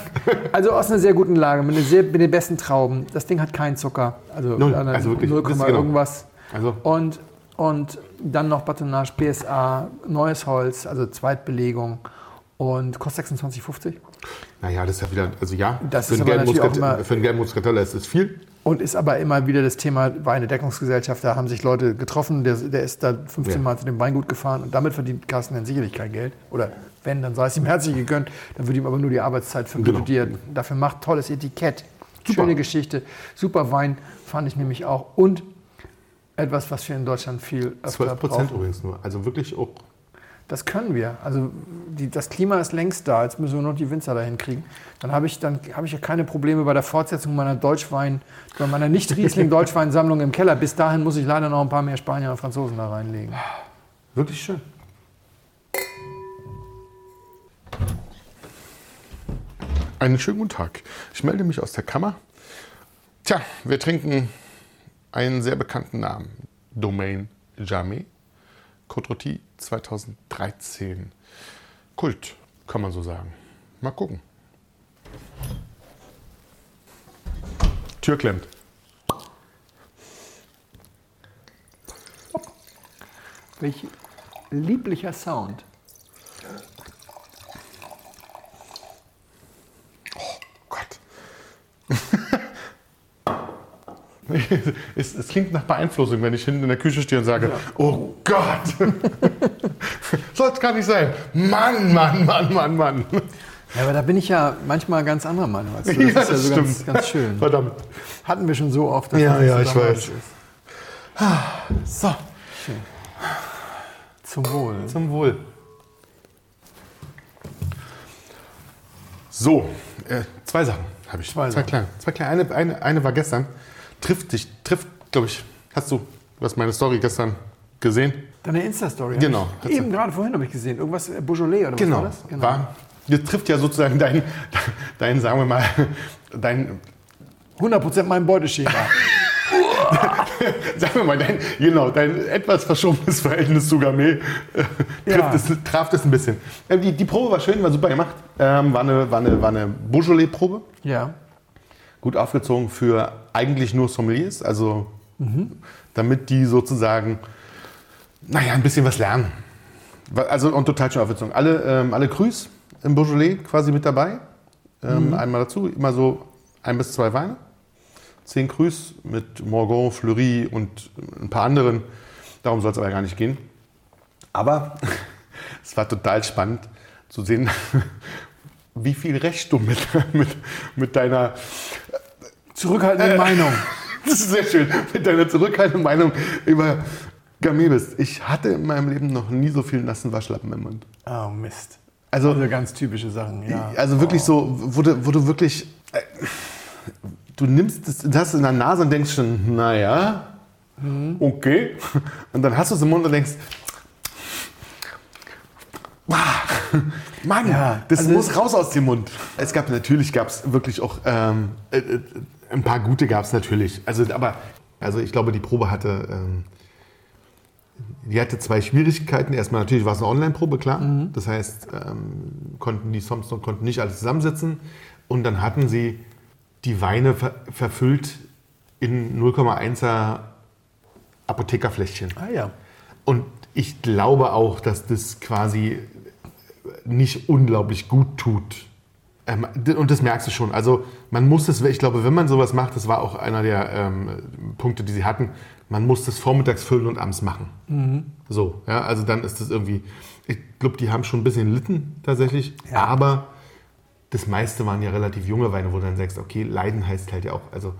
B: Also aus einer sehr guten Lage, mit, sehr, mit den besten Trauben. Das Ding hat keinen Zucker. Also,
C: Null. Also wirklich,
B: 0,
C: das ist genau.
B: irgendwas.
C: Also
B: Und, und dann noch Batonage, PSA, neues Holz, also Zweitbelegung. Und kostet 26,50.
C: Naja, das ist ja wieder, also ja,
B: Das
C: für,
B: ist
C: einen
B: immer-
C: für einen gelben Muscatella ist es viel.
B: Und ist aber immer wieder das Thema Weine Deckungsgesellschaft. Da haben sich Leute getroffen. Der, der ist da 15
C: Ja.
B: Mal zu dem Weingut gefahren und damit verdient Carsten dann sicherlich kein Geld. Oder wenn, dann sei es ihm herzlich gegönnt. Dann wird ihm aber nur die Arbeitszeit vergütet,
C: Genau.
B: dafür macht. Tolles Etikett.
C: Super.
B: Schöne Geschichte. Super Wein fand ich nämlich auch. Und etwas, was wir in Deutschland viel öfter
C: 12 Prozent
B: brauchen.
C: übrigens nur. Also wirklich auch.
B: Das können wir. Also die, das Klima ist längst da. Jetzt müssen wir noch die Winzer dahin kriegen. Dann habe ich, dann habe ich ja keine Probleme bei der Fortsetzung meiner Deutschwein, bei meiner Nicht-Riesling-Deutschweinsammlung im Keller. Bis dahin muss ich leider noch ein paar mehr Spanier und Franzosen da reinlegen.
C: Wirklich schön. Einen schönen guten Tag. Ich melde mich aus der Kammer. Tja, wir trinken einen sehr bekannten Namen. Domaine Jamais. Côte 2013. Kult, kann man so sagen. Mal gucken. Tür klemmt.
B: Welch lieblicher Sound. [LAUGHS]
C: es, es klingt nach Beeinflussung, wenn ich hinten in der Küche stehe und sage, oh Gott, [LAUGHS] soll es gar nicht sein. Mann, Mann, Mann, Mann, Mann.
B: Ja, aber da bin ich ja manchmal ganz anderer Meinung als du. Das
C: Ja,
B: ist ja
C: das
B: so ganz,
C: stimmt.
B: ganz schön.
C: Verdammt.
B: Hatten wir schon so oft. dass
C: Ja, ja, ich weiß.
B: Ist.
C: So,
B: Zum Wohl.
C: zum Wohl. So, äh, zwei Sachen habe ich.
B: Zwei
C: Zwei, kleine. Zwei kleine. Eine, eine, eine war gestern. Trifft dich, trifft, glaube ich, hast du, hast meine Story gestern gesehen?
B: Deine Insta-Story.
C: Genau.
B: Eben gerade vorhin habe ich gesehen. Irgendwas äh, Beaujolais oder was
C: Genau.
B: war das?
C: War, das trifft ja sozusagen dein, [LAUGHS] dein, sagen wir mal, dein,
B: 100% mein Beuteschema. [LAUGHS] [LAUGHS]
C: sagen wir mal, dein, genau, dein etwas verschobenes Verhältnis zu Gamay äh,
B: Ja.
C: es, traf das ein bisschen. Äh, Die, die Probe war schön, war super gemacht. Ähm, war eine, war eine, war eine Beaujolais-Probe.
B: ja.
C: Gut aufgezogen für eigentlich nur Sommeliers, also damit die sozusagen, naja, ein bisschen was lernen. Also und total schön aufgezogen. Alle, ähm, alle Crus im Beaujolais quasi mit dabei. Ähm, Einmal dazu, immer so ein bis zwei Weine. Zehn Crus mit Morgon, Fleury und ein paar anderen. Darum soll es aber gar nicht gehen. Aber [LAUGHS] es war total spannend zu sehen, wie viel Recht du mit, [LAUGHS] mit, mit deiner
B: Zurückhaltende Meinung. [LAUGHS]
C: das ist sehr schön. Mit deiner zurückhaltenden Meinung über Gamay bist. Ich hatte in meinem Leben noch nie so viel nassen Waschlappen im Mund.
B: Oh Mist.
C: Also,
B: Also ganz typische Sachen, ja.
C: also wirklich so, wo du, wo du wirklich. Äh, du nimmst das, das in der Nase und denkst schon, naja, okay. Und dann hast du es im Mund und denkst, ah, [LAUGHS] Mann,
B: Ja,
C: das
B: also
C: muss raus aus dem Mund. Es gab natürlich gab es wirklich auch ähm, äh, äh, ein paar gute gab es natürlich. Also aber also ich glaube die Probe hatte ähm, die hatte zwei Schwierigkeiten. Erstmal natürlich war es eine Online-Probe, klar. Das heißt, ähm, konnten die Soms und konnten nicht alles zusammensetzen. Und dann hatten sie die Weine ver verfüllt in 0,1er Apothekerfläschchen.
B: Ah ja.
C: Und ich glaube auch, dass das quasi nicht unglaublich gut tut. Ähm, und das merkst du schon. Also man muss es, ich glaube, wenn man sowas macht, das war auch einer der ähm, Punkte, die sie hatten, man muss das vormittags füllen und abends machen. So, ja, also dann ist das irgendwie, ich glaube, die haben schon ein bisschen litten tatsächlich,
B: Ja.
C: aber das meiste waren ja relativ junge Weine, wo du dann sagst, okay, Leiden heißt halt ja auch, also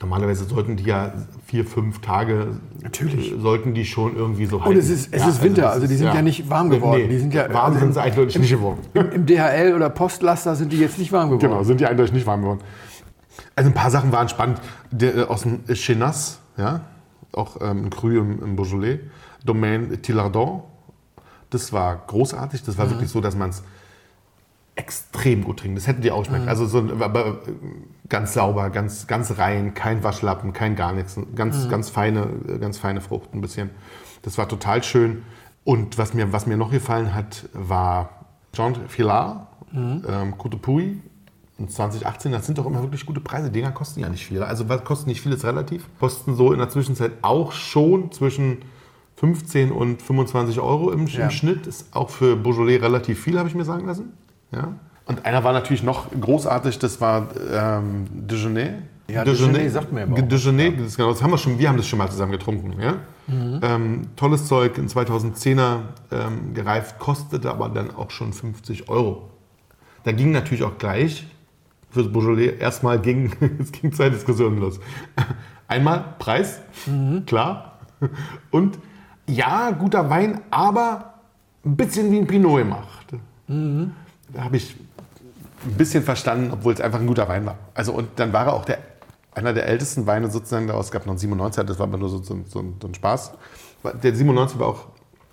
C: normalerweise sollten die ja vier, fünf Tage,
B: Natürlich.
C: äh, sollten die schon irgendwie so
B: Und es ist, es ist Winter, also die sind ja, nicht warm geworden. Die sind ja
C: warm
B: also
C: sind sie eindeutig nicht geworden.
B: im, Im DHL oder Postlaster sind die jetzt nicht warm geworden.
C: Genau, sind die eindeutig nicht warm geworden. Also ein paar Sachen waren spannend. Der, äh, aus dem Chenas, ja, auch ähm, ein Cru im, im Beaujolais, Domaine Tillardon. Das war großartig. Das war
B: Mhm.
C: wirklich so, dass man es extrem gut trinkt. Das hätten die auch schmeckt.
B: Mhm.
C: Also so, aber äh, ganz sauber, ganz, ganz rein, kein Waschlappen, kein gar nichts. Ganz,
B: Mhm.
C: ganz, feine, ganz feine Frucht ein bisschen. Das war total schön. Und was mir, was mir noch gefallen hat, war Jean Filard, ähm, Côte Puy. Und 2018, das sind doch immer wirklich gute Preise. Dinger kosten ja nicht viel. Also was kosten nicht viel, ist relativ. Kosten so in der Zwischenzeit auch schon zwischen 15 und 25 Euro im,
B: Ja.
C: im Schnitt. Ist auch für Beaujolais relativ viel, habe ich mir sagen lassen. Ja. Und einer war natürlich noch großartig, das war ähm, Dejeuner.
B: Ja, Dejeuner sagt mir auch.
C: Dejeuner, das, genau, das haben wir schon, wir haben das schon mal zusammen getrunken. Ja?
B: Mhm.
C: Ähm, tolles Zeug, in 2010er ähm, gereift, kostete aber dann auch schon 50 Euro. Da ging natürlich auch gleich fürs Beaujolais erstmal ging, [LAUGHS] es ging zwei Diskussionen los. [LAUGHS] Einmal Preis,
B: Mhm.
C: klar. Und ja, guter Wein, aber ein bisschen wie ein Pinot gemacht.
B: Mhm.
C: Da habe ich ein bisschen verstanden, obwohl es einfach ein guter Wein war. Also und dann war er auch der, einer der ältesten Weine sozusagen. Es gab noch einen 97, das war aber nur so, so, so, ein- so ein Spaß. Der 97 war auch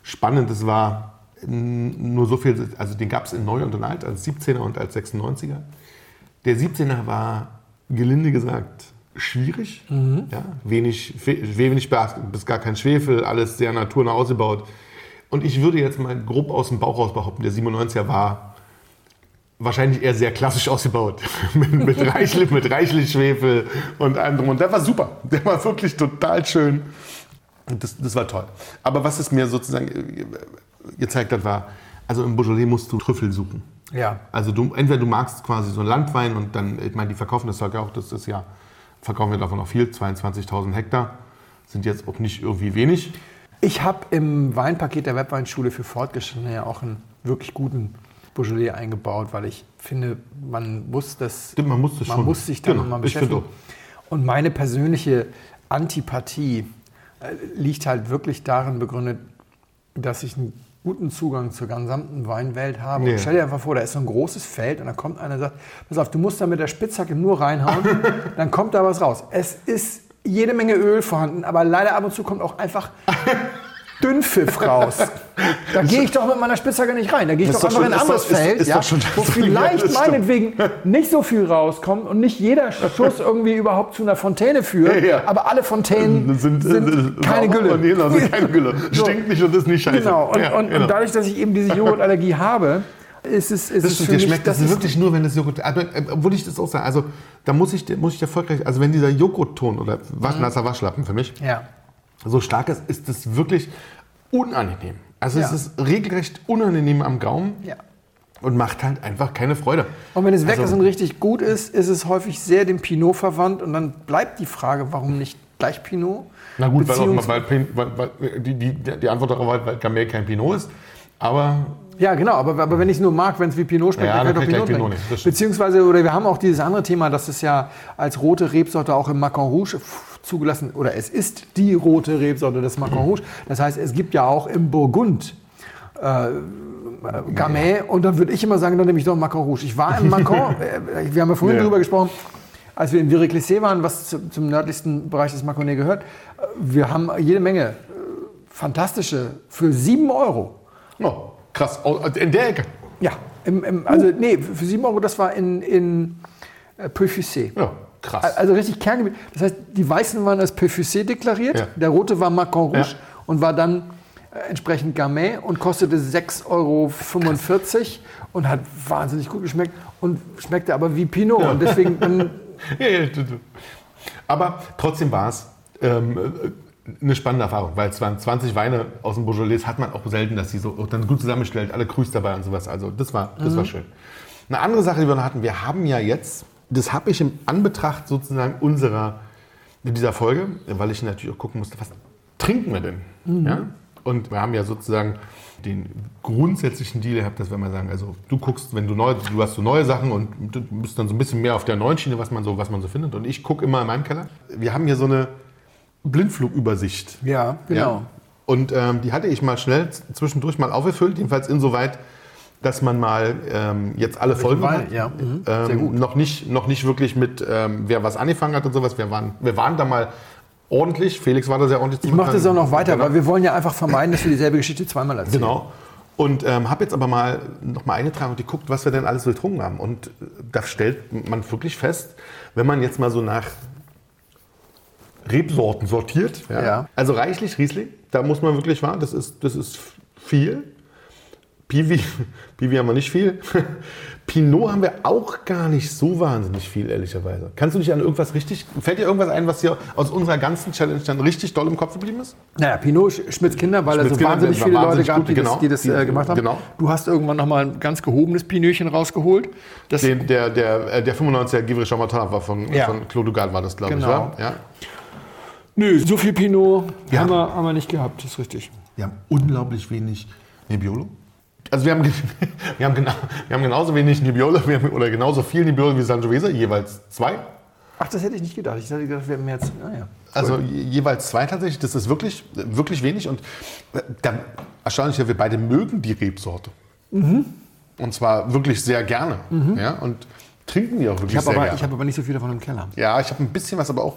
C: spannend. Das war nur so viel, also den gab es in Neu und in Alt als 17er und als 96er. Der 17er war gelinde gesagt schwierig. Ja, wenig, wenig bis gar kein Schwefel, alles sehr naturnah ausgebaut. Und ich würde jetzt mal grob aus dem Bauch raus behaupten, der 97er war wahrscheinlich eher sehr klassisch ausgebaut. [LAUGHS] mit, mit, reichlich, mit reichlich Schwefel und allem drum. Und der war super. Der war wirklich total schön. Das, das war toll. Aber was es mir sozusagen äh, gezeigt hat, war, also im Beaujolais musst du Trüffel suchen.
B: Ja.
C: Also du, entweder du magst quasi so einen Landwein und dann, ich meine, die verkaufen das Zeug ja auch, das ist ja, verkaufen wir davon auch viel, 22.000 Hektar, sind jetzt auch nicht irgendwie wenig.
B: Ich habe im Weinpaket der Webweinschule für Fortgeschrittene ja auch einen wirklich guten Beaujolais eingebaut, weil ich finde, man muss das,
C: Stimmt, man muss das
B: man
C: schon.
B: muss sich damit
C: Genau,
B: mal beschäftigen. Und meine persönliche Antipathie äh, liegt halt wirklich darin begründet, dass ich einen guten Zugang zur gesamten Weinwelt habe. Und stell dir einfach vor, da ist so ein großes Feld und da kommt einer und sagt, pass auf, du musst da mit der Spitzhacke nur reinhauen, [LAUGHS] dann kommt da was raus. Es ist jede Menge Öl vorhanden, aber leider ab und zu kommt auch einfach [LAUGHS] Dünnpfiff raus. Da gehe ich doch mit meiner Spitzhacke nicht rein. Da gehe ich
C: Ist
B: doch
C: doch
B: einfach in ein
C: schon-
B: anderes
C: ist doch- ist-
B: Feld,
C: ist
B: ja,
C: doch schon-
B: wo [LAUGHS]
C: das
B: vielleicht meinetwegen nicht so viel rauskommt und nicht jeder Schuss irgendwie überhaupt zu einer Fontäne führt.
C: Ja, ja.
B: Aber alle Fontänen sind,
C: äh, [LAUGHS]
B: keine Gülle.
C: Sind keine Gülle. Stinkt nicht und ist nicht scheiße.
B: Genau. Und,
C: Ja,
B: und,
C: genau.
B: und dadurch, dass ich eben diese Joghurtallergie habe, ist es, ist
C: Das
B: es für
C: dir
B: mich,
C: schmeckt das,
B: ist-
C: wirklich nur, wenn das Joghurt. Äh, obwohl ich das auch sage, also da muss ich, muss ich erfolgreich, also wenn dieser Joghurtton oder Wasch, nasser Waschlappen für mich
B: Ja.
C: So stark ist, ist das wirklich unangenehm. Also es
B: Ja.
C: ist regelrecht unangenehm am Gaumen
B: ja.
C: und macht halt einfach keine Freude.
B: Und wenn es weg
C: Also-
B: ist und richtig gut ist, ist es häufig sehr dem Pinot verwandt. Und dann bleibt die Frage, warum nicht gleich Pinot?
C: Na gut, weil, auch weil, weil, weil die, die, die Antwort darauf war, weil Gamay kein Pinot ist. Aber
B: Ja, genau, aber, aber wenn ich es nur mag, wenn es wie Pinot schmeckt,
C: Ja,
B: dann kann ich doch Pinot.
C: Pinot stimmt.
B: Beziehungsweise, oder wir haben auch dieses andere Thema, dass es ja als rote Rebsorte auch im Macon Rouge zugelassen, oder es ist die rote Rebsorte des Macon Rouge. Das heißt, es gibt ja auch im Burgund äh, Gamay und dann würde ich immer sagen, dann nehme ich doch Macon Rouge. Ich war im Macon, [LAUGHS] äh, wir haben ja vorhin
C: Ja.
B: drüber gesprochen, als wir in Viriclissé waren, was zu, zum nördlichsten Bereich des Maconnais gehört. äh, Wir haben jede Menge äh, fantastische für 7 Euro.
C: oh, krass, in der Ecke.
B: Ja, im, im, also nee, für 7 Euro, das war in, in äh, Peu-Fussé.
C: Ja, krass.
B: Also richtig Kerngebiet. Das heißt, die Weißen waren als Peu-Fussé deklariert,
C: Ja.
B: der Rote war Macon Rouge
C: Ja.
B: und war dann äh, entsprechend Gamay und kostete 6,45 Euro und hat wahnsinnig gut geschmeckt und schmeckte aber wie Pinot. Und deswegen, [LAUGHS]
C: Ja, du, du. Aber trotzdem war es ähm, äh, eine spannende Erfahrung, weil es waren 20 Weine aus dem Beaujolais, hat man auch selten, dass sie so dann gut zusammenstellt, alle Grüß dabei und sowas. Also das war, das war schön. Eine andere Sache, die wir noch hatten, wir haben ja jetzt, das habe ich im Anbetracht sozusagen unserer, dieser Folge, weil ich natürlich auch gucken musste, was trinken wir denn? Ja? Und wir haben ja sozusagen den grundsätzlichen Deal gehabt, dass wir mal sagen, also du guckst, wenn du neu, du hast so neue Sachen und du bist dann so ein bisschen mehr auf der neuen Schiene, was man so, was man so findet. Und ich gucke immer in meinem Keller. Wir haben hier so eine Blindflugübersicht.
B: ja, genau.
C: Ja. Und ähm, die hatte ich mal schnell zwischendurch mal aufgefüllt, jedenfalls insoweit, dass man mal ähm, jetzt alle Folgen hat.
B: ja, mhm,
C: ähm. Noch nicht, noch nicht wirklich mit, ähm, wer was angefangen hat und sowas. Wir waren, wir waren da mal ordentlich. Felix war da sehr ordentlich.
B: Ich mache das auch noch weiter,
C: Genau.
B: weil wir wollen ja einfach vermeiden, dass wir dieselbe Geschichte zweimal erzählen.
C: Genau. Und ähm, habe jetzt aber mal noch mal eingetragen und geguckt, was wir denn alles so getrunken haben. Und äh, da stellt man wirklich fest, wenn man jetzt mal so nach Rebsorten sortiert, ja,
B: Ja.
C: also reichlich Riesling, da muss man wirklich wahr, das ist, das ist viel. Piwi, [LAUGHS] Piwi haben wir nicht viel. [LAUGHS] Pinot haben wir auch gar nicht so wahnsinnig viel, ehrlicherweise. Kannst du dich an irgendwas richtig, fällt dir irgendwas ein, was dir aus unserer ganzen Challenge dann richtig doll im Kopf geblieben ist?
B: Naja, Pinot Sch- Schmitz Kinder, weil es so wahnsinnig
C: war
B: viele Leute
C: wahnsinnig
B: gab,
C: gut,
B: die das,
C: genau.
B: die das äh, gemacht haben.
C: genau.
B: Du hast irgendwann nochmal ein ganz gehobenes Pinöchen rausgeholt. Das,
C: Den, der, der, äh, der 95er Givre Chambertin war von,
B: Ja.
C: von Claude Dugal, war das, glaube
B: Genau.
C: ich. Wa? Ja?
B: nö, so viel Pinot
C: Ja.
B: haben, wir, haben wir nicht gehabt, das ist richtig.
C: Wir haben unglaublich wenig Nebbiolo. Also wir haben, [LAUGHS] wir haben, genau, wir haben genauso wenig Nebbiolo haben, oder genauso viel Nebbiolo wie Sangiovese, jeweils zwei.
B: Ach, das hätte ich nicht gedacht. Ich hätte gedacht, wir hätten mehr. Naja.
C: Also je- jeweils zwei tatsächlich. Das ist wirklich, wirklich wenig. Und äh, dann erstaunlich, ja, wir beide mögen die Rebsorte.
B: Mhm.
C: Und zwar wirklich sehr gerne. Ja, und trinken die auch wirklich
B: Ich habe
C: sehr
B: aber,
C: gerne.
B: ich hab aber nicht so viel davon im Keller.
C: ja, ich habe ein bisschen was, aber auch,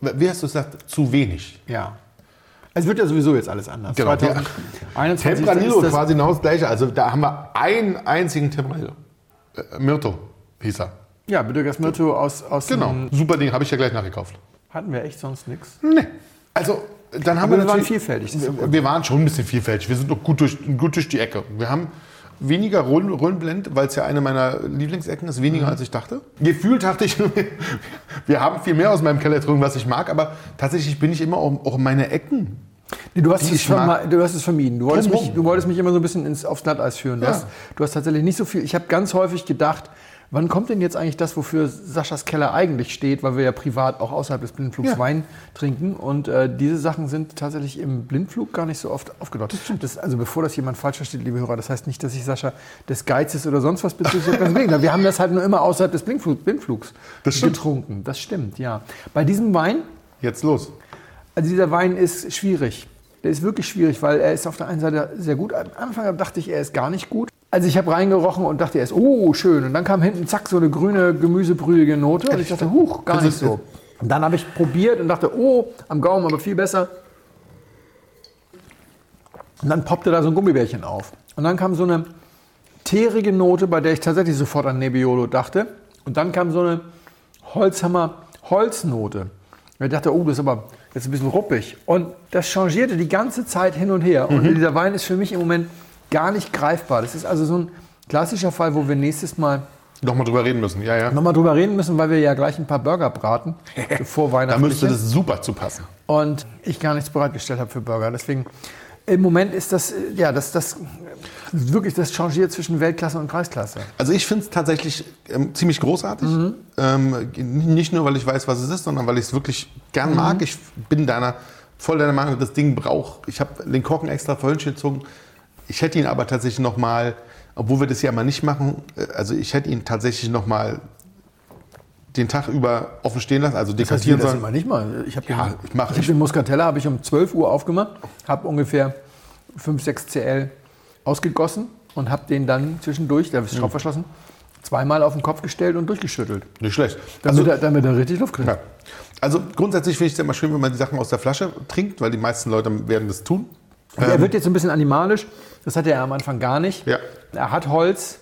C: wie hast du gesagt, zu wenig.
B: Ja. Es wird ja sowieso jetzt alles anders.
C: Genau.
B: 2021
C: Tempranillo
B: ist das,
C: quasi genau das gleiche. Also da haben wir einen einzigen Tempranillo. Äh, Myrto hieß er.
B: Ja, Bedürgas Myrto aus, aus
C: Genau. Super Ding, habe ich ja gleich nachgekauft.
B: hatten wir echt sonst nichts.
C: Nee. Also, dann haben
B: Aber
C: wir
B: wir waren vielfältig,
C: Wir, wir waren schon ein bisschen vielfältig. Wir sind doch gut durch, gut durch die Ecke. Wir haben weniger Rollen, Rollenblend, weil es ja eine meiner Lieblingsecken ist,
B: Mhm.
C: weniger als ich dachte. Gefühlt dachte ich, [LAUGHS] wir haben viel mehr aus meinem Keller drin, was ich mag, aber tatsächlich bin ich immer auch, auch meine Ecken.
B: Nee, du, hast es du hast es vermieden. Du wolltest, mich, du wolltest mich immer so ein bisschen ins, aufs Glatteis führen. Du,
C: Ja.
B: hast, du hast tatsächlich nicht so viel. Ich habe ganz häufig gedacht, wann kommt denn jetzt eigentlich das, wofür Saschas Keller eigentlich steht, weil wir ja privat auch außerhalb des Blindflugs
C: Ja.
B: Wein trinken. Und äh, diese Sachen sind tatsächlich im Blindflug gar nicht so oft aufgedeutet. Das, also bevor das jemand falsch versteht, liebe Hörer, das heißt nicht, dass ich Sascha des Geizes oder sonst was bezüglich [LAUGHS] ganz im. Wir haben das halt nur immer außerhalb des Blindflug, Blindflugs
C: Das
B: getrunken. Das stimmt, ja. Bei diesem Wein
C: Jetzt los.
B: also dieser Wein ist schwierig. Der ist wirklich schwierig, weil er ist auf der einen Seite sehr gut. Am Anfang dachte ich, er ist gar nicht gut. Also ich habe reingerochen und dachte, er ist oh schön. Und dann kam hinten zack so eine grüne gemüsebrühige Note und ich dachte, huch, gar nicht so. Und dann habe ich probiert und dachte, oh, am Gaumen aber viel besser. Und dann poppte da so ein Gummibärchen auf. Und dann kam so eine teerige Note, bei der ich tatsächlich sofort an Nebbiolo dachte. Und dann kam so eine Holzhammer-Holznote. Und ich dachte, oh, das ist aber jetzt ein bisschen ruppig. Und das changierte die ganze Zeit hin und her. Und dieser Wein ist für mich im Moment gar nicht greifbar. Das ist also so ein klassischer Fall, wo wir nächstes Mal
C: Nochmal drüber reden müssen. Ja, ja.
B: nochmal drüber reden müssen, weil wir ja gleich ein paar Burger braten. [LAUGHS] vor
C: Da
B: Weihnachten.
C: müsste das super zu passen.
B: Und ich gar nichts bereitgestellt habe für Burger. Deswegen, im Moment ist das, ja, das, das wirklich, das changiert zwischen Weltklasse und Kreisklasse.
C: Also ich finde es tatsächlich ähm, ziemlich großartig. Ähm, nicht nur, weil ich weiß, was es ist, sondern weil ich es wirklich gern mag. Ich bin deiner, voll deiner Meinung, das Ding braucht. Ich habe den Korken extra vorhin gezogen. Ich hätte ihn aber tatsächlich noch mal, obwohl wir das ja mal nicht machen, äh, also ich hätte ihn tatsächlich noch mal den Tag über offen stehen lassen, also dekantieren
B: das
C: sollen.
B: immer nicht mal. Ich habe
C: Ja,
B: den,
C: ich mach-
B: ich den Muscatella habe ich um 12 Uhr aufgemacht, habe ungefähr 5, 6 CL ausgegossen und habe den dann zwischendurch, der
C: Mhm.
B: ist schraubverschlossen, zweimal auf den Kopf gestellt und durchgeschüttelt.
C: Nicht schlecht.
B: Damit,
C: Also,
B: er, damit er richtig Luft kriegt.
C: ja. also grundsätzlich finde ich es immer schön, wenn man die Sachen aus der Flasche trinkt, weil die meisten Leute werden das tun.
B: Und er wird jetzt ein bisschen animalisch. Das hatte er am Anfang gar nicht.
C: Ja.
B: Er hat Holz,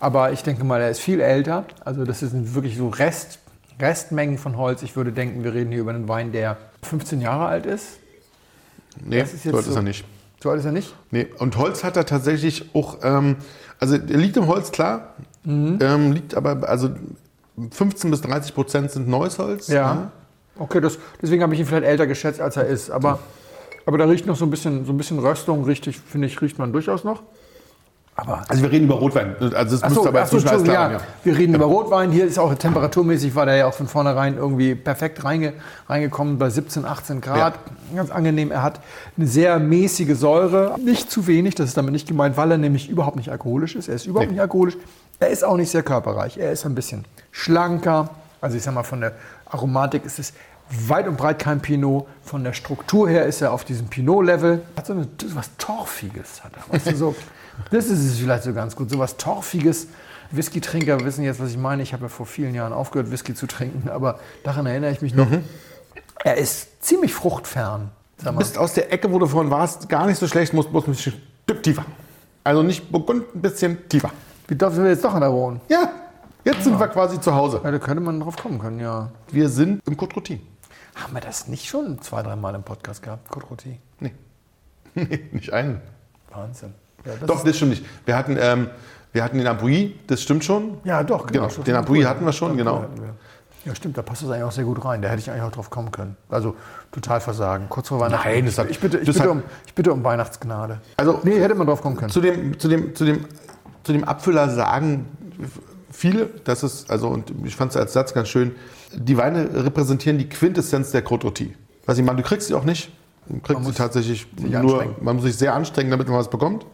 B: aber ich denke mal, er ist viel älter. Also das sind wirklich so Rest, Restmengen von Holz. Ich würde denken, wir reden hier über einen Wein, der 15 Jahre alt ist.
C: Nee,
B: Das ist jetzt
C: so alt ist er nicht.
B: So alt ist er nicht?
C: Nee, und Holz hat er tatsächlich auch, ähm, also er liegt im Holz, klar,
B: Mhm.
C: ähm, liegt aber, also 15 bis 30 Prozent sind neues Holz.
B: Ja. Okay, das, deswegen habe ich ihn vielleicht älter geschätzt, als er ist. Aber, aber da riecht noch so ein bisschen, so ein bisschen Röstung, richtig, finde ich, riecht man durchaus noch. Aber
C: Also wir reden über Rotwein, also
B: Ach
C: müsste
B: so,
C: aber
B: ach so,
C: klar
B: ja.
C: sein,
B: Wir reden über Rotwein. Hier ist auch temperaturmäßig, war der ja auch von vornherein irgendwie perfekt reinge, reingekommen bei 17, 18 Grad. Ganz angenehm. Er hat eine sehr mäßige Säure. Nicht zu wenig, das ist damit nicht gemeint, weil er nämlich überhaupt nicht alkoholisch ist. Er ist überhaupt
C: Nee.
B: nicht alkoholisch. Er ist auch nicht sehr körperreich. Er ist ein bisschen schlanker. Also ich sag mal, von der Aromatik ist es weit und breit kein Pinot. Von der Struktur her ist er auf diesem Pinot-Level. Hat so eine, was Torfiges. Hat er. Weißt du, so, das ist es vielleicht so ganz gut. So was Torfiges. Whisky-Trinker wissen jetzt, was ich meine. Ich habe ja vor vielen Jahren aufgehört, Whisky zu trinken, aber daran erinnere ich mich noch. Er ist ziemlich fruchtfern.
C: Du bist aus der Ecke, wo du vorhin warst, gar nicht so schlecht, musst bloß ein bisschen Stück tiefer. Also nicht Burgund, ein bisschen tiefer.
B: Wie darf wir jetzt doch an der Rhone?
C: Ja, jetzt sind wir quasi zu Hause.
B: Ja, da könnte man drauf kommen können, ja.
C: Wir sind im Côte Routine.
B: Haben wir das nicht schon zwei, dreimal im Podcast gehabt, Côte Rôti?
C: Nee. [LAUGHS] nee, nicht einen.
B: Wahnsinn.
C: Ja, das Doch, das stimmt nicht. Wir hatten, ähm, wir hatten den Abui, das stimmt schon.
B: Ja, doch,
C: genau. genau. Den Abui hatten wir schon, genau.
B: Ja, stimmt, da passt das eigentlich auch sehr gut rein. Da hätte ich eigentlich auch drauf kommen können. Also total versagen. Kurz vor Weihnachten.
C: Nein, das hat,
B: ich, bitte, ich, bitte um, ich bitte um Weihnachtsgnade.
C: Also, nee, hätte man drauf kommen können. Zu dem, zu dem, zu dem, zu dem Abfüller sagen viele, das ist, also, und ich fand es als Satz ganz schön, die Weine repräsentieren die Quintessenz der Côte Rôtie. Was ich meine, du kriegst sie auch nicht. Du kriegst sie tatsächlich nur, man muss sich sehr anstrengen, damit man was bekommt.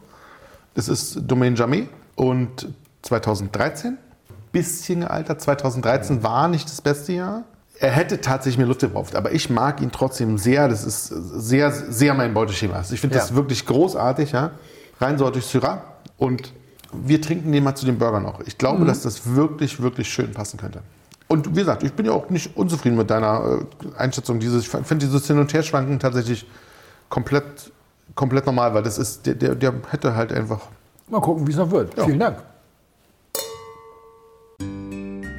C: Das ist Domaine Jamais und 2013 bisschen gealtert. 2013 war nicht das beste Jahr. Er hätte tatsächlich mehr Luft gebraucht, aber ich mag ihn trotzdem sehr. Das ist sehr, sehr mein Beuteschema. Ich finde ja. das wirklich großartig. Ja? Rein so durch Syrah. Und wir trinken den mal zu den Burger noch. Ich glaube, mhm. dass das wirklich, wirklich schön passen könnte. Und wie gesagt, ich bin ja auch nicht unzufrieden mit deiner äh, Einschätzung. Dieses, ich finde dieses Hin- und Herschwanken tatsächlich komplett, komplett normal, weil das ist, der, der, der hätte halt einfach.
B: Mal gucken, wie es noch wird. Ja. Vielen Dank.